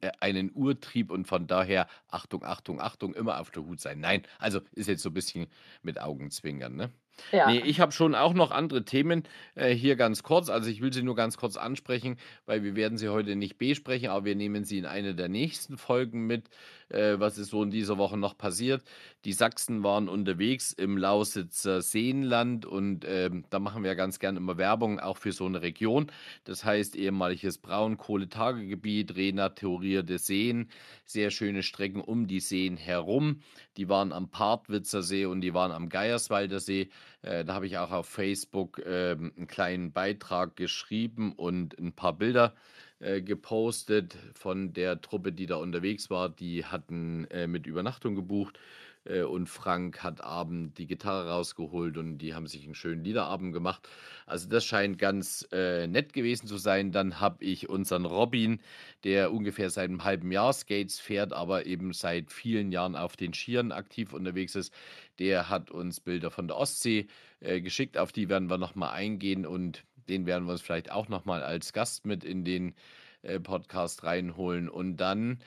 [SPEAKER 2] äh, einen Urtrieb und von daher Achtung, Achtung, Achtung, immer auf der Hut sein. Nein, also ist jetzt so ein bisschen mit Augenzwinkern, ne? Ja. Ne, ich habe schon auch noch andere Themen äh, hier ganz kurz. Also ich will sie nur ganz kurz ansprechen, weil wir werden sie heute nicht besprechen, aber wir nehmen sie in eine der nächsten Folgen mit. Äh, was ist so in dieser Woche noch passiert? Die Sachsen waren unterwegs im Lausitzer Seenland und äh, da machen wir ganz gerne immer Werbung, auch für so eine Region. Das heißt ehemaliges Braunkohletagegebiet, renaturierte Seen, sehr schöne Strecken um die Seen herum. Die waren am Partwitzer See und die waren am Geierswalder See. Äh, da habe ich auch auf Facebook äh, einen kleinen Beitrag geschrieben und ein paar Bilder äh, gepostet von der Truppe, die da unterwegs war. Die hatten äh, mit Übernachtung gebucht äh, und Frank hat abend die Gitarre rausgeholt und die haben sich einen schönen Liederabend gemacht. Also das scheint ganz äh, nett gewesen zu sein. Dann habe ich unseren Robin, der ungefähr seit einem halben Jahr Skates fährt, aber eben seit vielen Jahren auf den Skiern aktiv unterwegs ist. Der hat uns Bilder von der Ostsee äh, geschickt, auf die werden wir nochmal eingehen und den werden wir uns vielleicht auch nochmal als Gast mit in den äh, Podcast reinholen. Und dann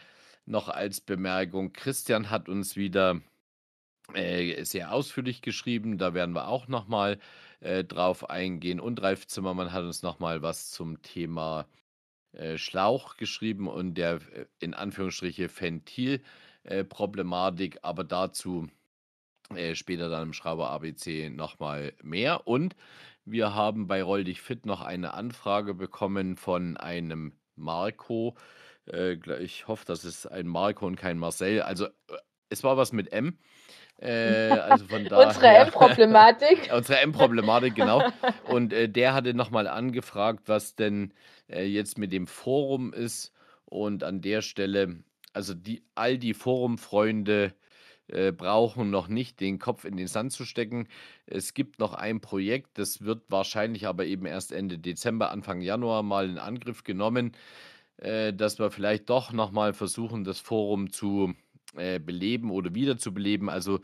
[SPEAKER 2] noch als Bemerkung, Christian hat uns wieder sehr ausführlich geschrieben. Da werden wir auch nochmal äh, drauf eingehen. Und Ralf Zimmermann hat uns nochmal was zum Thema äh, Schlauch geschrieben und der äh, in Anführungsstriche Ventil-Problematik, aber dazu äh, später dann im Schrauber ABC nochmal mehr. Und wir haben bei Roll dich fit noch eine Anfrage bekommen von einem Marco. Äh, ich hoffe, das ist ein Marco und kein Marcel. Also es war was mit M.
[SPEAKER 3] Äh, also von daher, unsere M-Problematik.
[SPEAKER 2] unsere M-Problematik, genau. Und äh, der hatte nochmal angefragt, was denn äh, jetzt mit dem Forum ist. Und an der Stelle, also die, all die Forum-Freunde äh, brauchen noch nicht den Kopf in den Sand zu stecken. Es gibt noch ein Projekt, das wird wahrscheinlich aber eben erst Ende Dezember, Anfang Januar mal in Angriff genommen, äh, dass wir vielleicht doch nochmal versuchen, das Forum zu äh, beleben oder wiederzubeleben. Also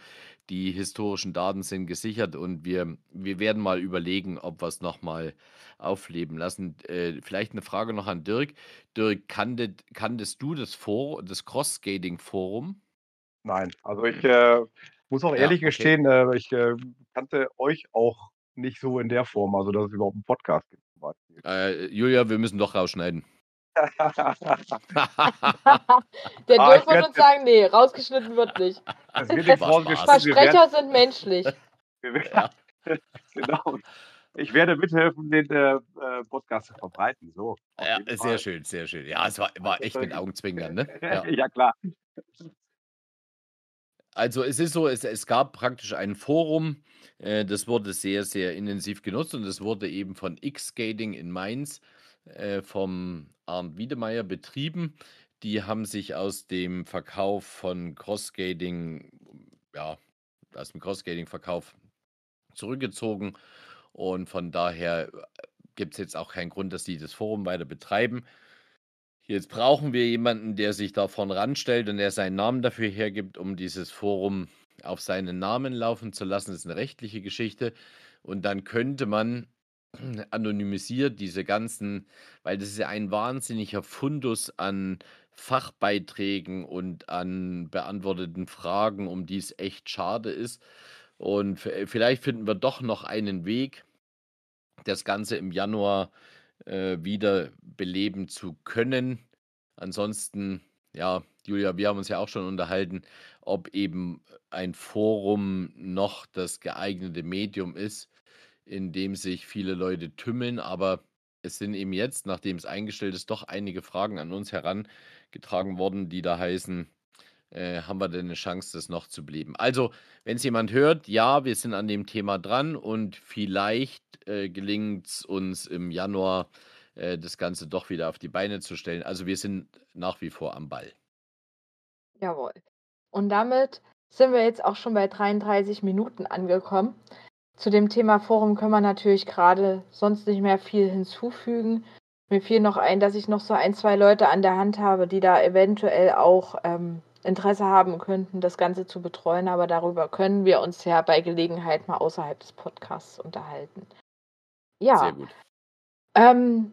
[SPEAKER 2] die historischen Daten sind gesichert und wir, wir werden mal überlegen, ob wir es nochmal aufleben lassen. Äh, vielleicht eine Frage noch an Dirk. Dirk, kanntet, kanntest du das, For das Cross-Skating-Forum?
[SPEAKER 4] Nein, also ich äh, muss auch ehrlich ja, okay. gestehen, äh, ich äh, kannte euch auch nicht so in der Form, also dass es überhaupt einen Podcast gibt.
[SPEAKER 2] Äh, Julia, wir müssen doch rausschneiden.
[SPEAKER 3] Der ah, Dirk wird uns sagen, nee, rausgeschnitten wird nicht.
[SPEAKER 4] Das wird nicht rausgeschnitten.
[SPEAKER 3] Versprecher sind menschlich.
[SPEAKER 4] ja. genau. Ich werde mithelfen, den äh, äh, Podcast zu verbreiten. So,
[SPEAKER 2] ja, sehr schön, sehr schön. Ja, es war, war echt mit Augenzwinkern, ne?
[SPEAKER 4] Ja, ja klar.
[SPEAKER 2] Also es ist so, es, es gab praktisch ein Forum, äh, das wurde sehr, sehr intensiv genutzt und es wurde eben von X-Skating in Mainz äh, vom Arndt Wiedemeyer betrieben. Die haben sich aus dem Verkauf von Cross-Skating, ja, aus dem Cross-Skating-Verkauf zurückgezogen und von daher äh, gibt es jetzt auch keinen Grund, dass sie das Forum weiter betreiben. Jetzt brauchen wir jemanden, der sich davon ranstellt und der seinen Namen dafür hergibt, um dieses Forum auf seinen Namen laufen zu lassen. Das ist eine rechtliche Geschichte. Und dann könnte man anonymisiert diese ganzen, weil das ist ja ein wahnsinniger Fundus an Fachbeiträgen und an beantworteten Fragen, um die es echt schade ist. Und vielleicht finden wir doch noch einen Weg, das Ganze im Januar äh, wieder beleben zu können. Ansonsten, ja, Julia, wir haben uns ja auch schon unterhalten, ob eben ein Forum noch das geeignete Medium ist, in dem sich viele Leute tümmeln. Aber es sind eben jetzt, nachdem es eingestellt ist, doch einige Fragen an uns herangetragen worden, die da heißen, äh, haben wir denn eine Chance, das noch zu beleben? Also, wenn es jemand hört, ja, wir sind an dem Thema dran und vielleicht äh, gelingt es uns im Januar, äh, das Ganze doch wieder auf die Beine zu stellen. Also, wir sind nach wie vor am Ball.
[SPEAKER 3] Jawohl. Und damit sind wir jetzt auch schon bei 33 Minuten angekommen. Zu dem Thema Forum können wir natürlich gerade sonst nicht mehr viel hinzufügen. Mir fiel noch ein, dass ich noch so ein, zwei Leute an der Hand habe, die da eventuell auch ähm, Interesse haben könnten, das Ganze zu betreuen, aber darüber können wir uns ja bei Gelegenheit mal außerhalb des Podcasts unterhalten. Ja. Sehr gut. Ähm,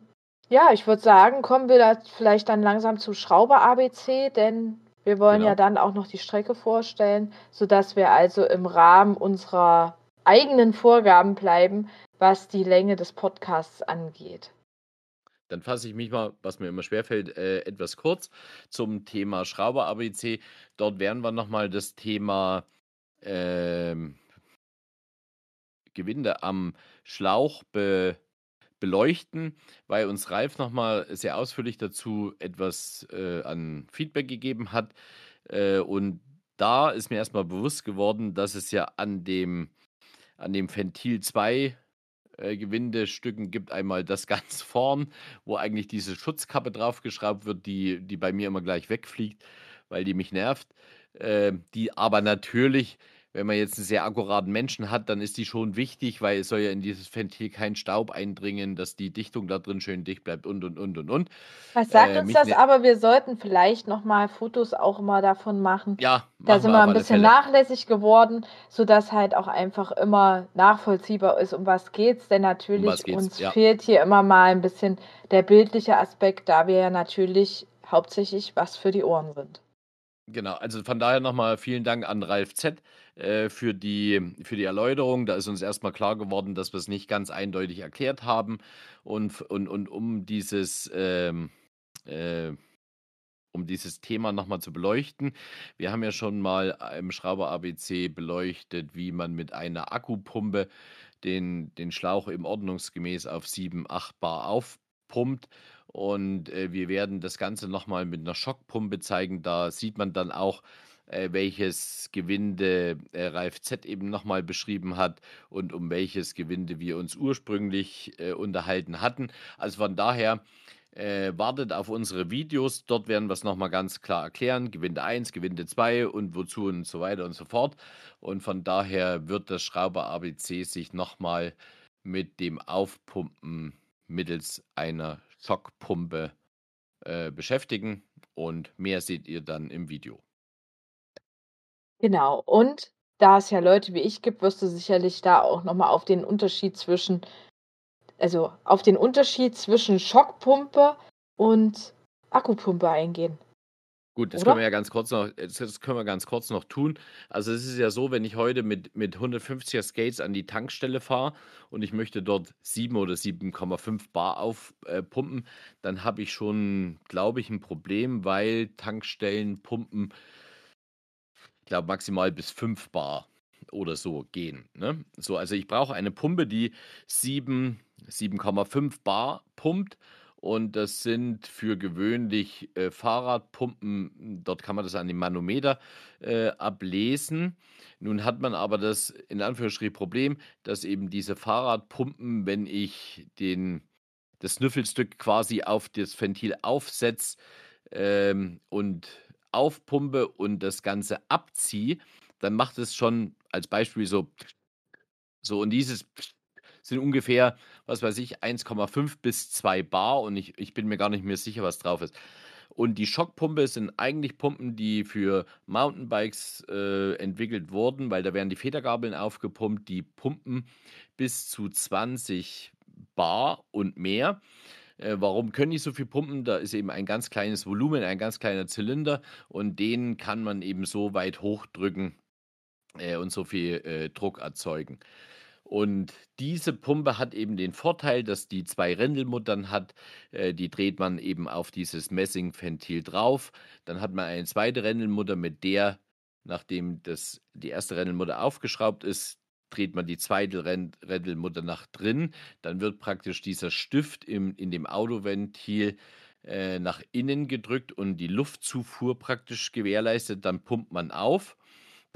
[SPEAKER 3] ja, ich würde sagen, kommen wir da vielleicht dann langsam zu Schrauber ABC, denn wir wollen genau. ja dann auch noch die Strecke vorstellen, sodass wir also im Rahmen unserer eigenen Vorgaben bleiben, was die Länge des Podcasts angeht.
[SPEAKER 2] Dann fasse ich mich mal, was mir immer schwerfällt, äh, etwas kurz zum Thema Schrauber ABC. Dort werden wir nochmal das Thema äh, Gewinde am Schlauch be beleuchten, weil uns Ralf nochmal sehr ausführlich dazu etwas äh, an Feedback gegeben hat. Äh, und da ist mir erstmal bewusst geworden, dass es ja an dem, an dem Ventil 2 äh, Gewindestücken gibt. Einmal das ganz vorn, wo eigentlich diese Schutzkappe draufgeschraubt wird, die, die bei mir immer gleich wegfliegt, weil die mich nervt. Äh, die aber natürlich wenn man jetzt einen sehr akkuraten Menschen hat, dann ist die schon wichtig, weil es soll ja in dieses Ventil kein Staub eindringen, dass die Dichtung da drin schön dicht bleibt und und und und und.
[SPEAKER 3] Was sagt äh, uns das? Ne aber wir sollten vielleicht nochmal Fotos auch mal davon machen.
[SPEAKER 2] Ja,
[SPEAKER 3] da sind wir ein bisschen Fälle. nachlässig geworden, sodass halt auch einfach immer nachvollziehbar ist, um was geht's. Denn natürlich um uns ja. fehlt hier immer mal ein bisschen der bildliche Aspekt, da wir ja natürlich hauptsächlich was für die Ohren sind.
[SPEAKER 2] Genau, also von daher nochmal vielen Dank an Ralf Z äh, für, die, für die Erläuterung. Da ist uns erstmal klar geworden, dass wir es nicht ganz eindeutig erklärt haben. Und, und, und um dieses ähm, äh, um dieses Thema nochmal zu beleuchten. Wir haben ja schon mal im Schrauber ABC beleuchtet, wie man mit einer Akkupumpe den, den Schlauch im ordnungsgemäß auf 7, 8 Bar aufpumpt. Und äh, wir werden das Ganze nochmal mit einer Schockpumpe zeigen. Da sieht man dann auch, äh, welches Gewinde äh, Ralf Z eben nochmal beschrieben hat und um welches Gewinde wir uns ursprünglich äh, unterhalten hatten. Also von daher äh, wartet auf unsere Videos. Dort werden wir es nochmal ganz klar erklären. Gewinde 1, Gewinde 2 und wozu und so weiter und so fort. Und von daher wird das Schrauber ABC sich nochmal mit dem Aufpumpen mittels einer Schockpumpe äh, beschäftigen. Und mehr seht ihr dann im Video.
[SPEAKER 3] Genau. Und da es ja Leute wie ich gibt, wirst du sicherlich da auch nochmal auf den Unterschied zwischen also auf den Unterschied zwischen Schockpumpe und Akkupumpe eingehen.
[SPEAKER 2] Gut, das Oder? können wir ja ganz kurz noch, das können wir ganz kurz noch tun. Also es ist ja so, wenn ich heute mit, mit 150er Skates an die Tankstelle fahre und ich möchte dort 7 oder 7,5 Bar aufpumpen, äh, dann habe ich schon, glaube ich, ein Problem, weil Tankstellen pumpen, ich glaube, maximal bis 5 Bar oder so gehen. Ne? So, also ich brauche eine Pumpe, die 7, 7,5 Bar pumpt. Und das sind für gewöhnlich äh, Fahrradpumpen, dort kann man das an dem Manometer äh, ablesen. Nun hat man aber das in Anführungsstrichen Problem, dass eben diese Fahrradpumpen, wenn ich den, das Schnüffelstück quasi auf das Ventil aufsetze ähm, und aufpumpe und das Ganze abziehe, dann macht es schon als Beispiel so, so und dieses sind ungefähr, was weiß ich, 1,5 bis 2 Bar und ich, ich bin mir gar nicht mehr sicher, was drauf ist. Und die Schockpumpe sind eigentlich Pumpen, die für Mountainbikes äh, entwickelt wurden, weil da werden die Federgabeln aufgepumpt, die pumpen bis zu 20 Bar und mehr. Äh, warum können die so viel pumpen? Da ist eben ein ganz kleines Volumen, ein ganz kleiner Zylinder und den kann man eben so weit hochdrücken, äh, und so viel äh, Druck erzeugen. Und diese Pumpe hat eben den Vorteil, dass die zwei Rändelmuttern hat. Äh, die dreht man eben auf dieses Messingventil drauf. Dann hat man eine zweite Rändelmutter, mit der, nachdem das, die erste Rändelmutter aufgeschraubt ist, dreht man die zweite Rändelmutter nach drin. Dann wird praktisch dieser Stift im, in dem Autoventil äh, nach innen gedrückt und die Luftzufuhr praktisch gewährleistet. Dann pumpt man auf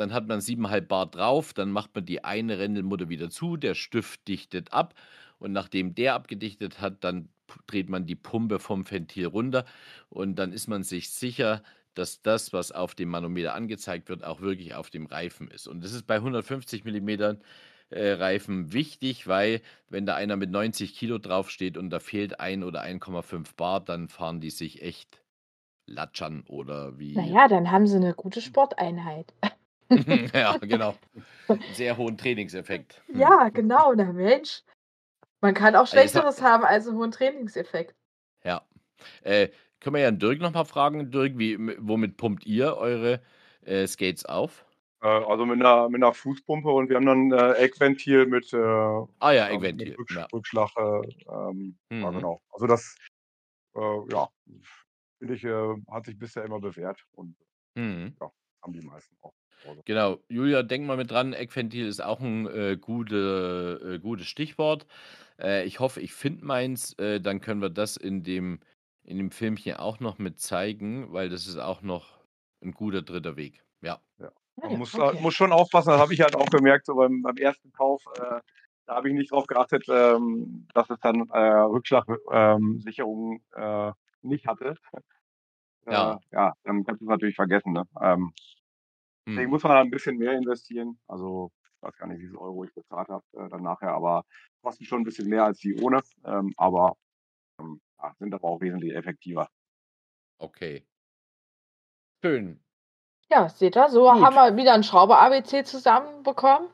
[SPEAKER 2] dann hat man 7,5 Bar drauf, dann macht man die eine Rändelmutter wieder zu, der Stift dichtet ab und nachdem der abgedichtet hat, dann dreht man die Pumpe vom Ventil runter und dann ist man sich sicher, dass das, was auf dem Manometer angezeigt wird, auch wirklich auf dem Reifen ist. Und das ist bei 150 mm äh, Reifen wichtig, weil wenn da einer mit 90 Kilo draufsteht und da fehlt 1 oder 1,5 Bar, dann fahren die sich echt latschern oder wie.
[SPEAKER 3] Naja, dann haben sie eine gute Sporteinheit.
[SPEAKER 2] ja, genau. Sehr hohen Trainingseffekt.
[SPEAKER 3] Ja, genau, na Mensch. Man kann auch also Schlechteres hat... haben als einen hohen Trainingseffekt.
[SPEAKER 2] Ja. Äh, können wir ja Dirk nochmal fragen, Dirk, wie, womit pumpt ihr eure äh, Skates auf?
[SPEAKER 4] Äh, also mit einer, mit einer Fußpumpe und wir haben dann ein äh, Eckventil mit, äh,
[SPEAKER 2] ah, ja, Eckventil.
[SPEAKER 4] Rücksch ja. Rückschlag. Äh, ähm, mhm. Ja, genau. Also das, ja, finde ich, hat sich bisher immer bewährt und mhm. ja, haben die meisten auch.
[SPEAKER 2] Genau, Julia, denk mal mit dran, Eckventil ist auch ein äh, gute, äh, gutes Stichwort. Äh, ich hoffe, ich finde meins, äh, dann können wir das in dem, in dem Filmchen auch noch mit zeigen, weil das ist auch noch ein guter dritter Weg. Ja.
[SPEAKER 4] ja. Man muss, okay. muss schon aufpassen, das habe ich halt auch gemerkt, so beim, beim ersten Kauf, äh, da habe ich nicht drauf geachtet, ähm, dass es dann äh, Rückschlagsicherung ähm, nicht hatte.
[SPEAKER 2] Ja.
[SPEAKER 4] ja, dann kannst du es natürlich vergessen. Ne? Ähm, Deswegen hm. muss man da ein bisschen mehr investieren. Also, ich weiß gar nicht, wie viel Euro ich bezahlt habe äh, dann nachher, aber kosten schon ein bisschen mehr als die ohne, ähm, aber ähm, ja, sind aber auch wesentlich effektiver.
[SPEAKER 2] Okay. Schön.
[SPEAKER 3] Ja, seht ihr, so Gut. haben wir wieder einen Schrauber ABC zusammenbekommen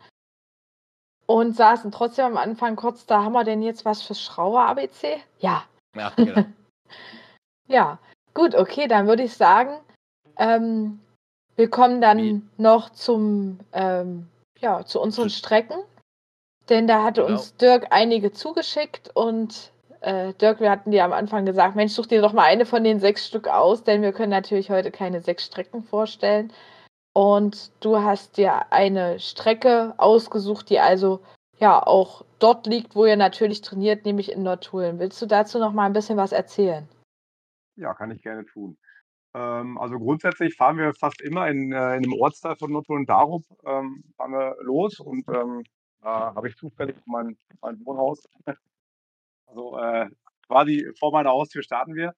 [SPEAKER 3] und saßen trotzdem am Anfang kurz, da haben wir denn jetzt was fürs Schrauber ABC? Ja.
[SPEAKER 2] Ja, genau.
[SPEAKER 3] ja, gut, okay, dann würde ich sagen, ähm, Wir kommen dann noch zum, ähm, ja, zu unseren Strecken. Denn da hatte
[SPEAKER 2] Genau.
[SPEAKER 3] uns Dirk einige zugeschickt und äh, Dirk, wir hatten dir am Anfang gesagt, Mensch, such dir doch mal eine von den sechs Stück aus, denn wir können natürlich heute keine sechs Strecken vorstellen. Und du hast dir eine Strecke ausgesucht, die also ja auch dort liegt, wo ihr natürlich trainiert, nämlich in Nordtulen. Willst du dazu noch mal ein bisschen was erzählen?
[SPEAKER 4] Ja, kann ich gerne tun. Ähm, also grundsätzlich fahren wir fast immer in, äh, in einem Ortsteil von Nordrhein-Darup ähm, fahren wir los und ähm, da habe ich zufällig mein, mein Wohnhaus. Also äh, quasi vor meiner Haustür starten wir.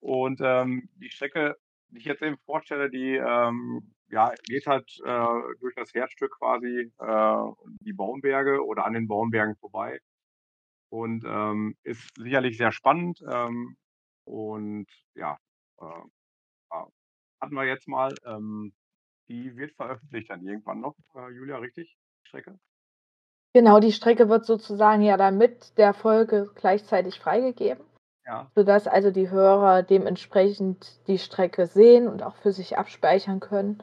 [SPEAKER 4] Und ähm, die Strecke, die ich jetzt eben vorstelle, die ähm, ja, geht halt äh, durch das Herzstück quasi äh, die Baumberge oder an den Baumbergen vorbei. Und ähm, ist sicherlich sehr spannend. Ähm, und ja, äh, ja, hatten wir jetzt mal. Ähm, die wird veröffentlicht dann irgendwann noch, äh, Julia, richtig? Die Strecke?
[SPEAKER 3] Genau, die Strecke wird sozusagen ja dann mit der Folge gleichzeitig freigegeben,
[SPEAKER 4] Ja,
[SPEAKER 3] sodass also die Hörer dementsprechend die Strecke sehen und auch für sich abspeichern können.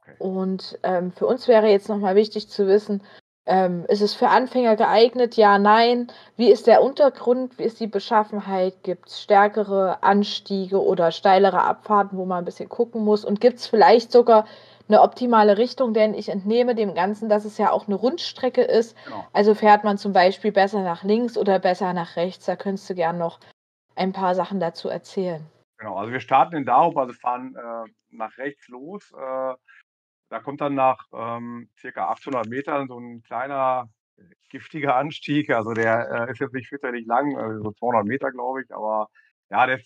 [SPEAKER 4] Okay.
[SPEAKER 3] Und ähm, für uns wäre jetzt nochmal wichtig zu wissen, ähm, ist es für Anfänger geeignet? Ja, nein. Wie ist der Untergrund? Wie ist die Beschaffenheit? Gibt es stärkere Anstiege oder steilere Abfahrten, wo man ein bisschen gucken muss? Und gibt es vielleicht sogar eine optimale Richtung? Denn ich entnehme dem Ganzen, dass es ja auch eine Rundstrecke ist.
[SPEAKER 4] genau.
[SPEAKER 3] Also fährt man zum Beispiel besser nach links oder besser nach rechts? Da könntest du gern noch ein paar Sachen dazu erzählen.
[SPEAKER 4] Genau, also wir starten in Darup, also fahren äh, nach rechts los. Äh, da kommt dann nach ähm, circa 800 Metern so ein kleiner äh, giftiger Anstieg. Also der äh, ist jetzt nicht fürchterlich lang, äh, so 200 Meter glaube ich, aber ja, der,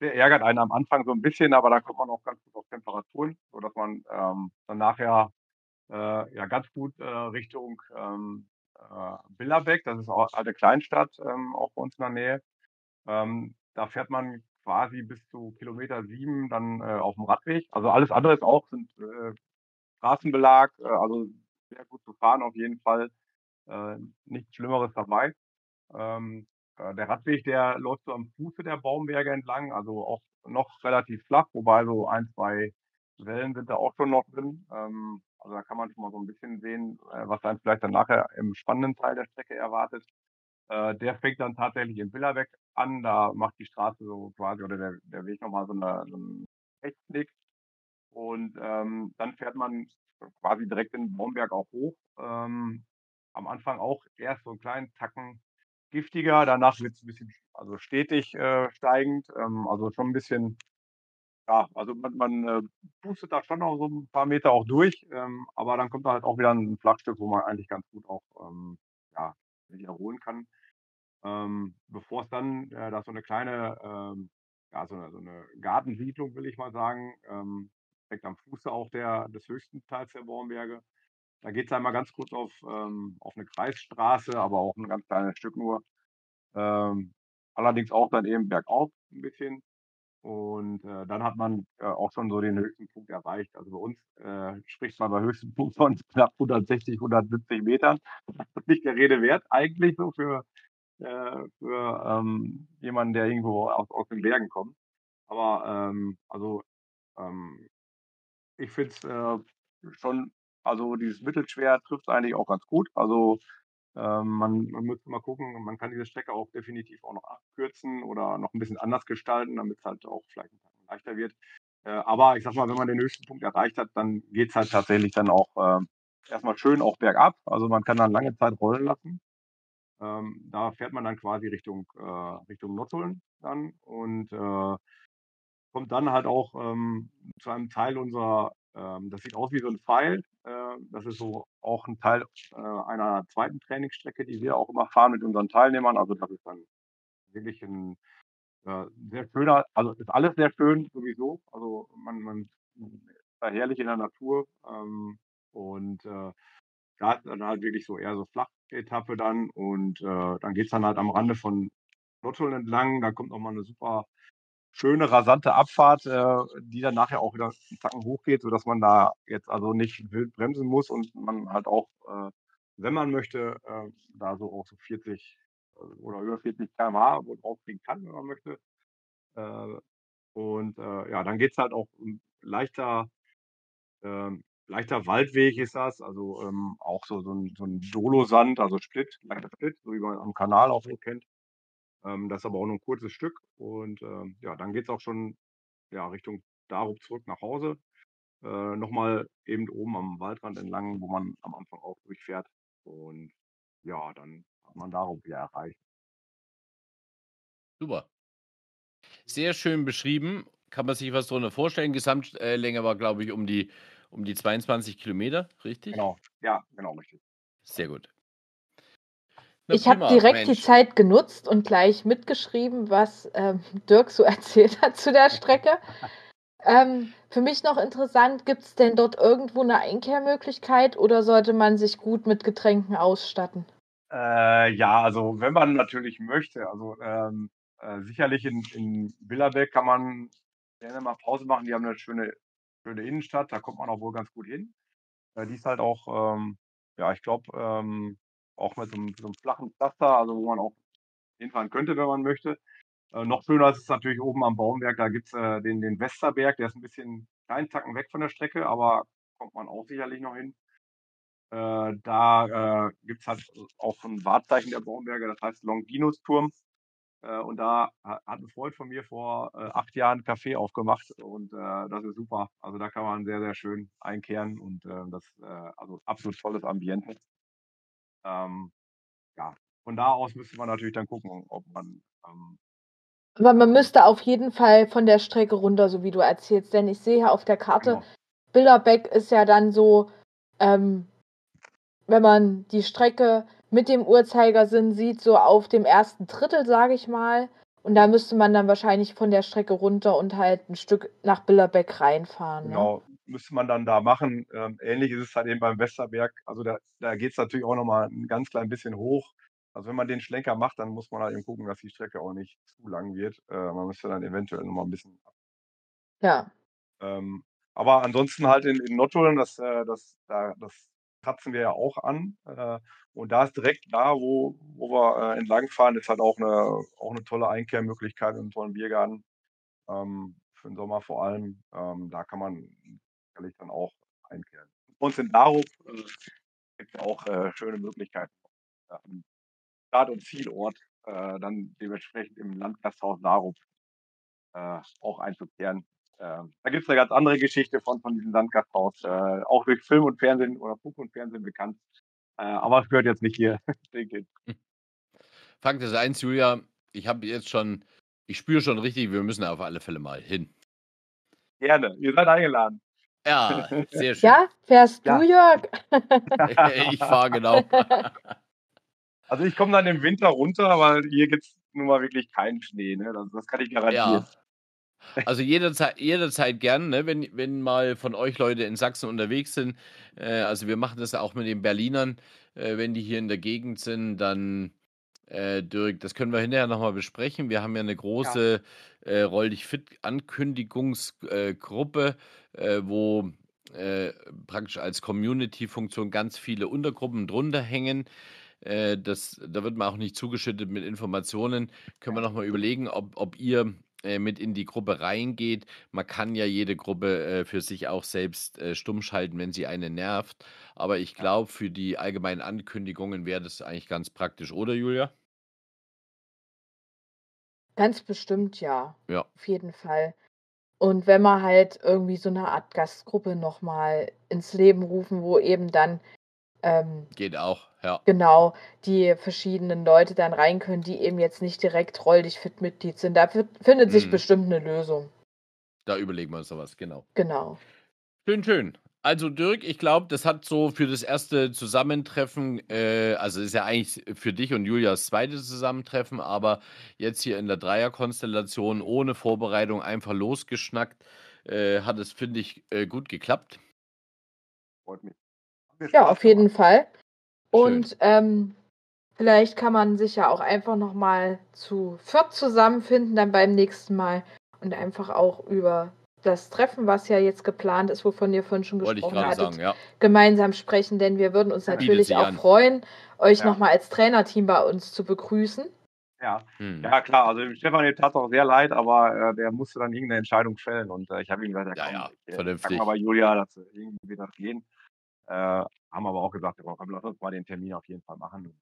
[SPEAKER 4] der ärgert einen am Anfang so ein bisschen, aber da kommt man auch ganz gut auf Temperaturen, sodass man ähm, dann nachher äh, ja ganz gut äh, Richtung ähm, äh, Billerbeck, das ist auch eine Kleinstadt, ähm, auch bei uns in der Nähe. Ähm, da fährt man quasi bis zu Kilometer sieben dann äh, auf dem Radweg. Also alles andere ist auch, sind äh, Straßenbelag, äh, also sehr gut zu fahren auf jeden Fall. Äh, nichts Schlimmeres dabei. Ähm, äh, der Radweg, der läuft so am Fuße der Baumberge entlang, also auch noch relativ flach, wobei so ein, zwei Wellen sind da auch schon noch drin. Ähm, also da kann man schon mal so ein bisschen sehen, äh, was dann vielleicht dann nachher im spannenden Teil der Strecke erwartet. Äh, der fängt dann tatsächlich in Billerbeck an. Da macht die Straße so quasi oder der, der Weg nochmal so, eine, so einen Rechtsknick. Und ähm, dann fährt man quasi direkt in Baumberg auch hoch. Ähm, am Anfang auch erst so einen kleinen Tacken giftiger, danach wird es ein bisschen also stetig äh, steigend. Ähm, also schon ein bisschen, ja, also man, man äh, pustet da schon noch so ein paar Meter auch durch, ähm, aber dann kommt da halt auch wieder ein Flachstück, wo man eigentlich ganz gut auch ähm, ja, sich erholen kann. Ähm, bevor es dann, äh, da so eine kleine, ähm, ja, so eine, so eine Gartensiedlung, will ich mal sagen, ähm, direkt am Fuße auch der, des höchsten Teils der Baumberge. Da geht es einmal ganz kurz auf, ähm, auf eine Kreisstraße, aber auch ein ganz kleines Stück nur. Ähm, allerdings auch dann eben bergauf ein bisschen. Und äh, dann hat man äh, auch schon so den höchsten Punkt erreicht. Also bei uns äh, spricht man bei höchsten Punkt von knapp 160, 170 Metern. Das ist nicht der Rede wert, eigentlich so für, äh, für ähm, jemanden, der irgendwo aus, aus den Bergen kommt. Aber ähm, also ähm, ich finde es äh, schon, also dieses Mittelschwer trifft eigentlich auch ganz gut. Also ähm, man, man muss mal gucken, man kann diese Strecke auch definitiv auch noch abkürzen oder noch ein bisschen anders gestalten, damit es halt auch vielleicht leichter wird. Äh, aber ich sag mal, wenn man den höchsten Punkt erreicht hat, dann geht es halt tatsächlich dann auch äh, erstmal schön auch bergab. Also man kann dann lange Zeit rollen lassen. Ähm, da fährt man dann quasi Richtung, äh, Richtung Nottuln dann und äh, kommt dann halt auch ähm, zu einem Teil unserer, ähm, das sieht aus wie so ein Pfeil. Äh, das ist so auch ein Teil äh, einer zweiten Trainingsstrecke, die wir auch immer fahren mit unseren Teilnehmern. Also das ist dann wirklich ein äh, sehr schöner, also ist alles sehr schön sowieso. Also man, man ist da herrlich in der Natur ähm, und äh, da ist dann halt wirklich so eher so Flachetappe dann und äh, dann geht's dann halt am Rande von Nottuln entlang. Da kommt nochmal eine super schöne, rasante Abfahrt, äh, die dann nachher auch wieder einen Zacken hochgeht, sodass man da jetzt also nicht wild bremsen muss und man halt auch, äh, wenn man möchte, äh, da so auch so 40 äh, oder über 40 km/h wo drauf fliegen kann, wenn man möchte. Und ja, dann geht's halt auch um leichter Ähm, leichter Waldweg ist das, also ähm, auch so, so ein, so ein Dolosand, also Split, leichter Split, so wie man am Kanal auch so kennt. Ähm, das ist aber auch nur ein kurzes Stück und ähm, ja, dann geht es auch schon ja, Richtung Darup zurück nach Hause. Äh, Nochmal eben oben am Waldrand entlang, wo man am Anfang auch durchfährt. Und ja, dann hat man Darup wieder erreicht.
[SPEAKER 2] Super. Sehr schön beschrieben. Kann man sich was darunter vorstellen? Gesamtlänge war, glaube ich, um die, um die 22 Kilometer, richtig?
[SPEAKER 4] Genau, ja, genau, richtig.
[SPEAKER 2] Sehr gut. Na
[SPEAKER 3] Ich habe direkt die
[SPEAKER 2] Mensch.
[SPEAKER 3] Zeit genutzt und gleich mitgeschrieben, was ähm, Dirk so erzählt hat zu der Strecke. Ähm, für mich noch interessant, gibt es denn dort irgendwo eine Einkehrmöglichkeit oder sollte man sich gut mit Getränken ausstatten?
[SPEAKER 4] Äh, ja, also wenn man natürlich möchte, also ähm, äh, sicherlich in, in Billerbeck kann man gerne mal Pause machen. Die haben eine schöne, schöne Innenstadt, da kommt man auch wohl ganz gut hin. Äh, die ist halt auch, ähm, ja, ich glaube, ähm, auch mit so einem, so einem flachen Pflaster, also wo man auch hinfahren könnte, wenn man möchte. Äh, noch schöner ist es natürlich oben am Baumberg, da gibt's äh, den, den Westerberg, der ist ein bisschen kleinen Tacken weg von der Strecke, aber kommt man auch sicherlich noch hin. Äh, da äh, gibt's halt auch ein Wahrzeichen der Baumberge, das heißt Longinus-Turm. Äh, und da ha- hat ein Freund von mir vor äh, acht Jahren ein Café aufgemacht und äh, das ist super. Also da kann man sehr, sehr schön einkehren und äh, das äh, also absolut tolles Ambiente. Ähm, ja, von da aus müsste man natürlich dann gucken, ob man ähm,
[SPEAKER 3] Aber man müsste auf jeden Fall von der Strecke runter, so wie du erzählst, denn ich sehe ja auf der Karte,
[SPEAKER 4] genau,
[SPEAKER 3] Bilderbeck ist ja dann so, ähm, wenn man die Strecke mit dem Uhrzeigersinn sieht, so auf dem ersten Drittel, sage ich mal. Und da müsste man dann wahrscheinlich von der Strecke runter und halt ein Stück nach Billerbeck reinfahren. Ne?
[SPEAKER 4] genau, müsste man dann da machen. Ähm, ähnlich ist es halt eben beim Westerberg. Also da, da geht es natürlich auch nochmal ein ganz klein bisschen hoch. Also wenn man den Schlenker macht, dann muss man halt eben gucken, dass die Strecke auch nicht zu lang wird. Äh, man müsste dann eventuell nochmal ein bisschen
[SPEAKER 3] Ja.
[SPEAKER 4] Ähm, aber ansonsten halt in, in Nottuln, das, äh, das, da, das kratzen wir ja auch an. Äh, und da ist direkt da, wo, wo wir äh, entlangfahren, ist halt auch eine, auch eine tolle Einkehrmöglichkeit und einen tollen Biergarten. Ähm, für den Sommer vor allem. Ähm, da kann man sicherlich dann auch einkehren. Uns in Darup äh, gibt es auch äh, schöne Möglichkeiten. Ja, am Start- und Zielort äh, dann dementsprechend im Landgasthaus Darup äh, auch einzukehren. Ähm, da gibt es eine ganz andere Geschichte von, von diesem Landgasthaus, äh, auch durch Film und Fernsehen oder Funk und Fernsehen bekannt. Äh, aber es gehört jetzt nicht hier. denke ich.
[SPEAKER 2] Fakt ist eins, Julia, ich habe jetzt schon, ich spüre schon richtig, wir müssen auf alle Fälle mal hin.
[SPEAKER 4] Gerne, ihr seid eingeladen.
[SPEAKER 2] Ja, sehr schön.
[SPEAKER 3] Ja, fährst
[SPEAKER 4] Ja.
[SPEAKER 3] du, Jörg?
[SPEAKER 2] ich fahre genau.
[SPEAKER 4] Also ich komme dann im Winter runter, weil hier gibt es nun mal wirklich keinen Schnee. Ne? Das, das kann ich garantieren.
[SPEAKER 2] Ja. Also jederzeit, jederzeit gern, ne? wenn, wenn mal von euch Leute in Sachsen unterwegs sind. Äh, also wir machen das auch mit den Berlinern, äh, wenn die hier in der Gegend sind, dann äh, Dirk, das können wir hinterher nochmal besprechen. Wir haben ja eine große äh, Roll dich fit Ankündigungsgruppe, äh, wo äh, praktisch als Community-Funktion ganz viele Untergruppen drunter hängen. Äh, das, da wird man auch nicht zugeschüttet mit Informationen. Können wir nochmal überlegen, ob, ob ihr äh, mit in die Gruppe reingeht. Man kann ja jede Gruppe äh, für sich auch selbst äh, stumm schalten, wenn sie einen nervt. Aber ich glaube, für die allgemeinen Ankündigungen wäre das eigentlich ganz praktisch, oder Julia?
[SPEAKER 3] Ganz bestimmt, ja.
[SPEAKER 2] Ja.
[SPEAKER 3] Auf jeden Fall. Und wenn wir halt irgendwie so eine Art Gastgruppe nochmal ins Leben rufen, wo eben dann ähm,
[SPEAKER 2] Geht auch, ja.
[SPEAKER 3] genau die verschiedenen Leute dann rein können, die eben jetzt nicht direkt Roll dich fit Mitglied sind. Da fi- findet sich
[SPEAKER 2] Mhm.
[SPEAKER 3] bestimmt eine Lösung.
[SPEAKER 2] Da überlegen wir uns sowas, genau.
[SPEAKER 3] Genau.
[SPEAKER 2] Schön, schön. Also Dirk, ich glaube, das hat so für das erste Zusammentreffen, äh, also ist ja eigentlich für dich und Julia das zweite Zusammentreffen, aber jetzt hier in der Dreierkonstellation ohne Vorbereitung einfach losgeschnackt, äh, hat es, finde ich, äh, gut geklappt.
[SPEAKER 4] Freut mich.
[SPEAKER 3] Ja, auf jeden. Fall. Und ähm, vielleicht kann man sich ja auch einfach nochmal zu viert zusammenfinden, dann beim nächsten Mal und einfach auch über das Treffen, was ja jetzt geplant ist, wovon ihr vorhin schon
[SPEAKER 2] ich
[SPEAKER 3] gesprochen hattet,
[SPEAKER 2] sagen, ja.
[SPEAKER 3] gemeinsam sprechen, denn wir würden uns natürlich auch
[SPEAKER 2] an.
[SPEAKER 3] freuen, euch
[SPEAKER 4] Ja.
[SPEAKER 3] nochmal als Trainerteam bei uns zu begrüßen.
[SPEAKER 4] Ja. Hm. ja, klar, also dem Stefan tat es auch sehr leid, aber äh, der musste dann irgendeine Entscheidung fällen und äh, ich habe ihm gesagt, ja, komm, ja,
[SPEAKER 2] ja, vernünftig.
[SPEAKER 4] Sag mal bei Julia, dass irgendwie wird das gehen. Äh, haben aber auch gesagt, komm, lass uns mal den Termin auf jeden Fall machen.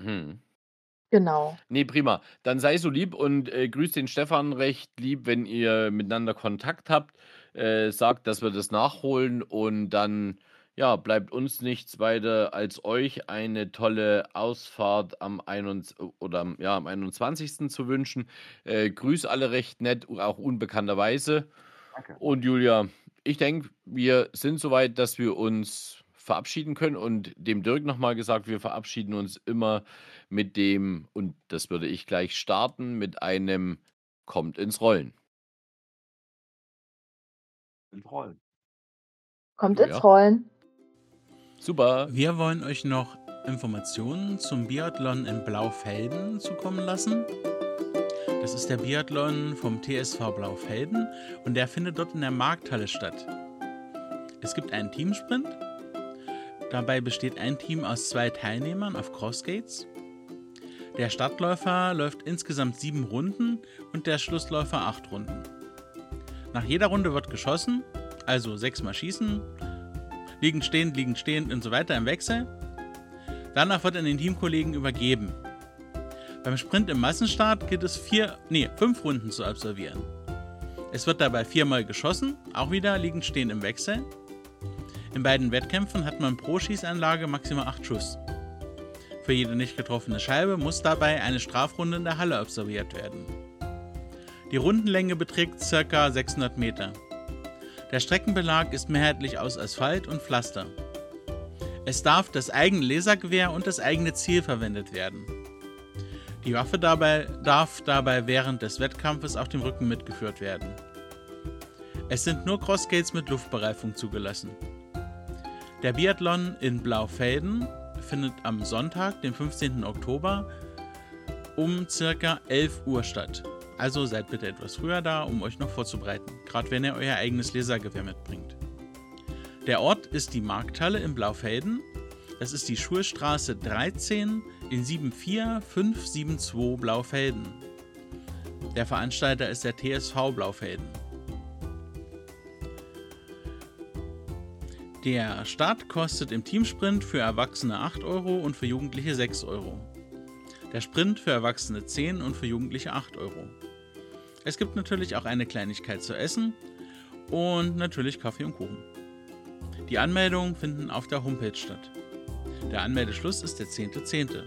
[SPEAKER 3] Hm. Genau.
[SPEAKER 2] Nee, prima. Dann sei so lieb und äh, grüß den Stefan recht lieb, wenn ihr miteinander Kontakt habt. Äh, sagt, dass wir das nachholen und dann ja, bleibt uns nichts weiter als euch eine tolle Ausfahrt am, 21, oder, ja, am 21. zu wünschen. Äh, grüß alle recht nett, auch unbekannterweise. Danke. Und Julia, ich denke, wir sind soweit, dass wir uns verabschieden können. Und dem Dirk nochmal gesagt, wir verabschieden uns immer mit dem, und das würde ich gleich starten, mit einem Kommt ins Rollen.
[SPEAKER 4] Ins Rollen.
[SPEAKER 3] Kommt ins Rollen.
[SPEAKER 1] Super. Wir wollen euch noch Informationen zum Biathlon in Blaufelden zukommen lassen. Das ist der Biathlon vom TSV Blaufelden und der findet dort in der Markthalle statt. Es gibt einen Teamsprint. Dabei besteht ein Team aus zwei Teilnehmern auf Crossgates. Der Startläufer läuft insgesamt sieben Runden und der Schlussläufer acht Runden. Nach jeder Runde wird geschossen, also sechsmal schießen, liegend stehend, liegend stehend und so weiter im Wechsel. Danach wird an den Teamkollegen übergeben. Beim Sprint im Massenstart gilt es vier, nee, fünf Runden zu absolvieren. Es wird dabei viermal geschossen, auch wieder liegend stehend im Wechsel. In beiden Wettkämpfen hat man pro Schießanlage maximal acht Schuss. Für jede nicht getroffene Scheibe muss dabei eine Strafrunde in der Halle absolviert werden. Die Rundenlänge beträgt ca. 600 Meter. Der Streckenbelag ist mehrheitlich aus Asphalt und Pflaster. Es darf das eigene Lasergewehr und das eigene Ziel verwendet werden. Die Waffe dabei, darf dabei während des Wettkampfes auf dem Rücken mitgeführt werden. Es sind nur Crossgates mit Luftbereifung zugelassen. Der Biathlon in Blaufelden findet am Sonntag, den 15. Oktober, um ca. 11 Uhr statt. Also seid bitte etwas früher da, um euch noch vorzubereiten, gerade wenn ihr euer eigenes Lasergewehr mitbringt. Der Ort ist die Markthalle in Blaufelden. Das ist die Schulstraße 13 in 74572 Blaufelden. Der Veranstalter ist der TSV Blaufelden. Der Start kostet im Teamsprint für Erwachsene 8 Euro und für Jugendliche 6 Euro. Der Sprint für Erwachsene 10 und für Jugendliche 8 Euro. Es gibt natürlich auch eine Kleinigkeit zu essen und natürlich Kaffee und Kuchen. Die Anmeldungen finden auf der Homepage statt. Der Anmeldeschluss ist der 10.10. .10.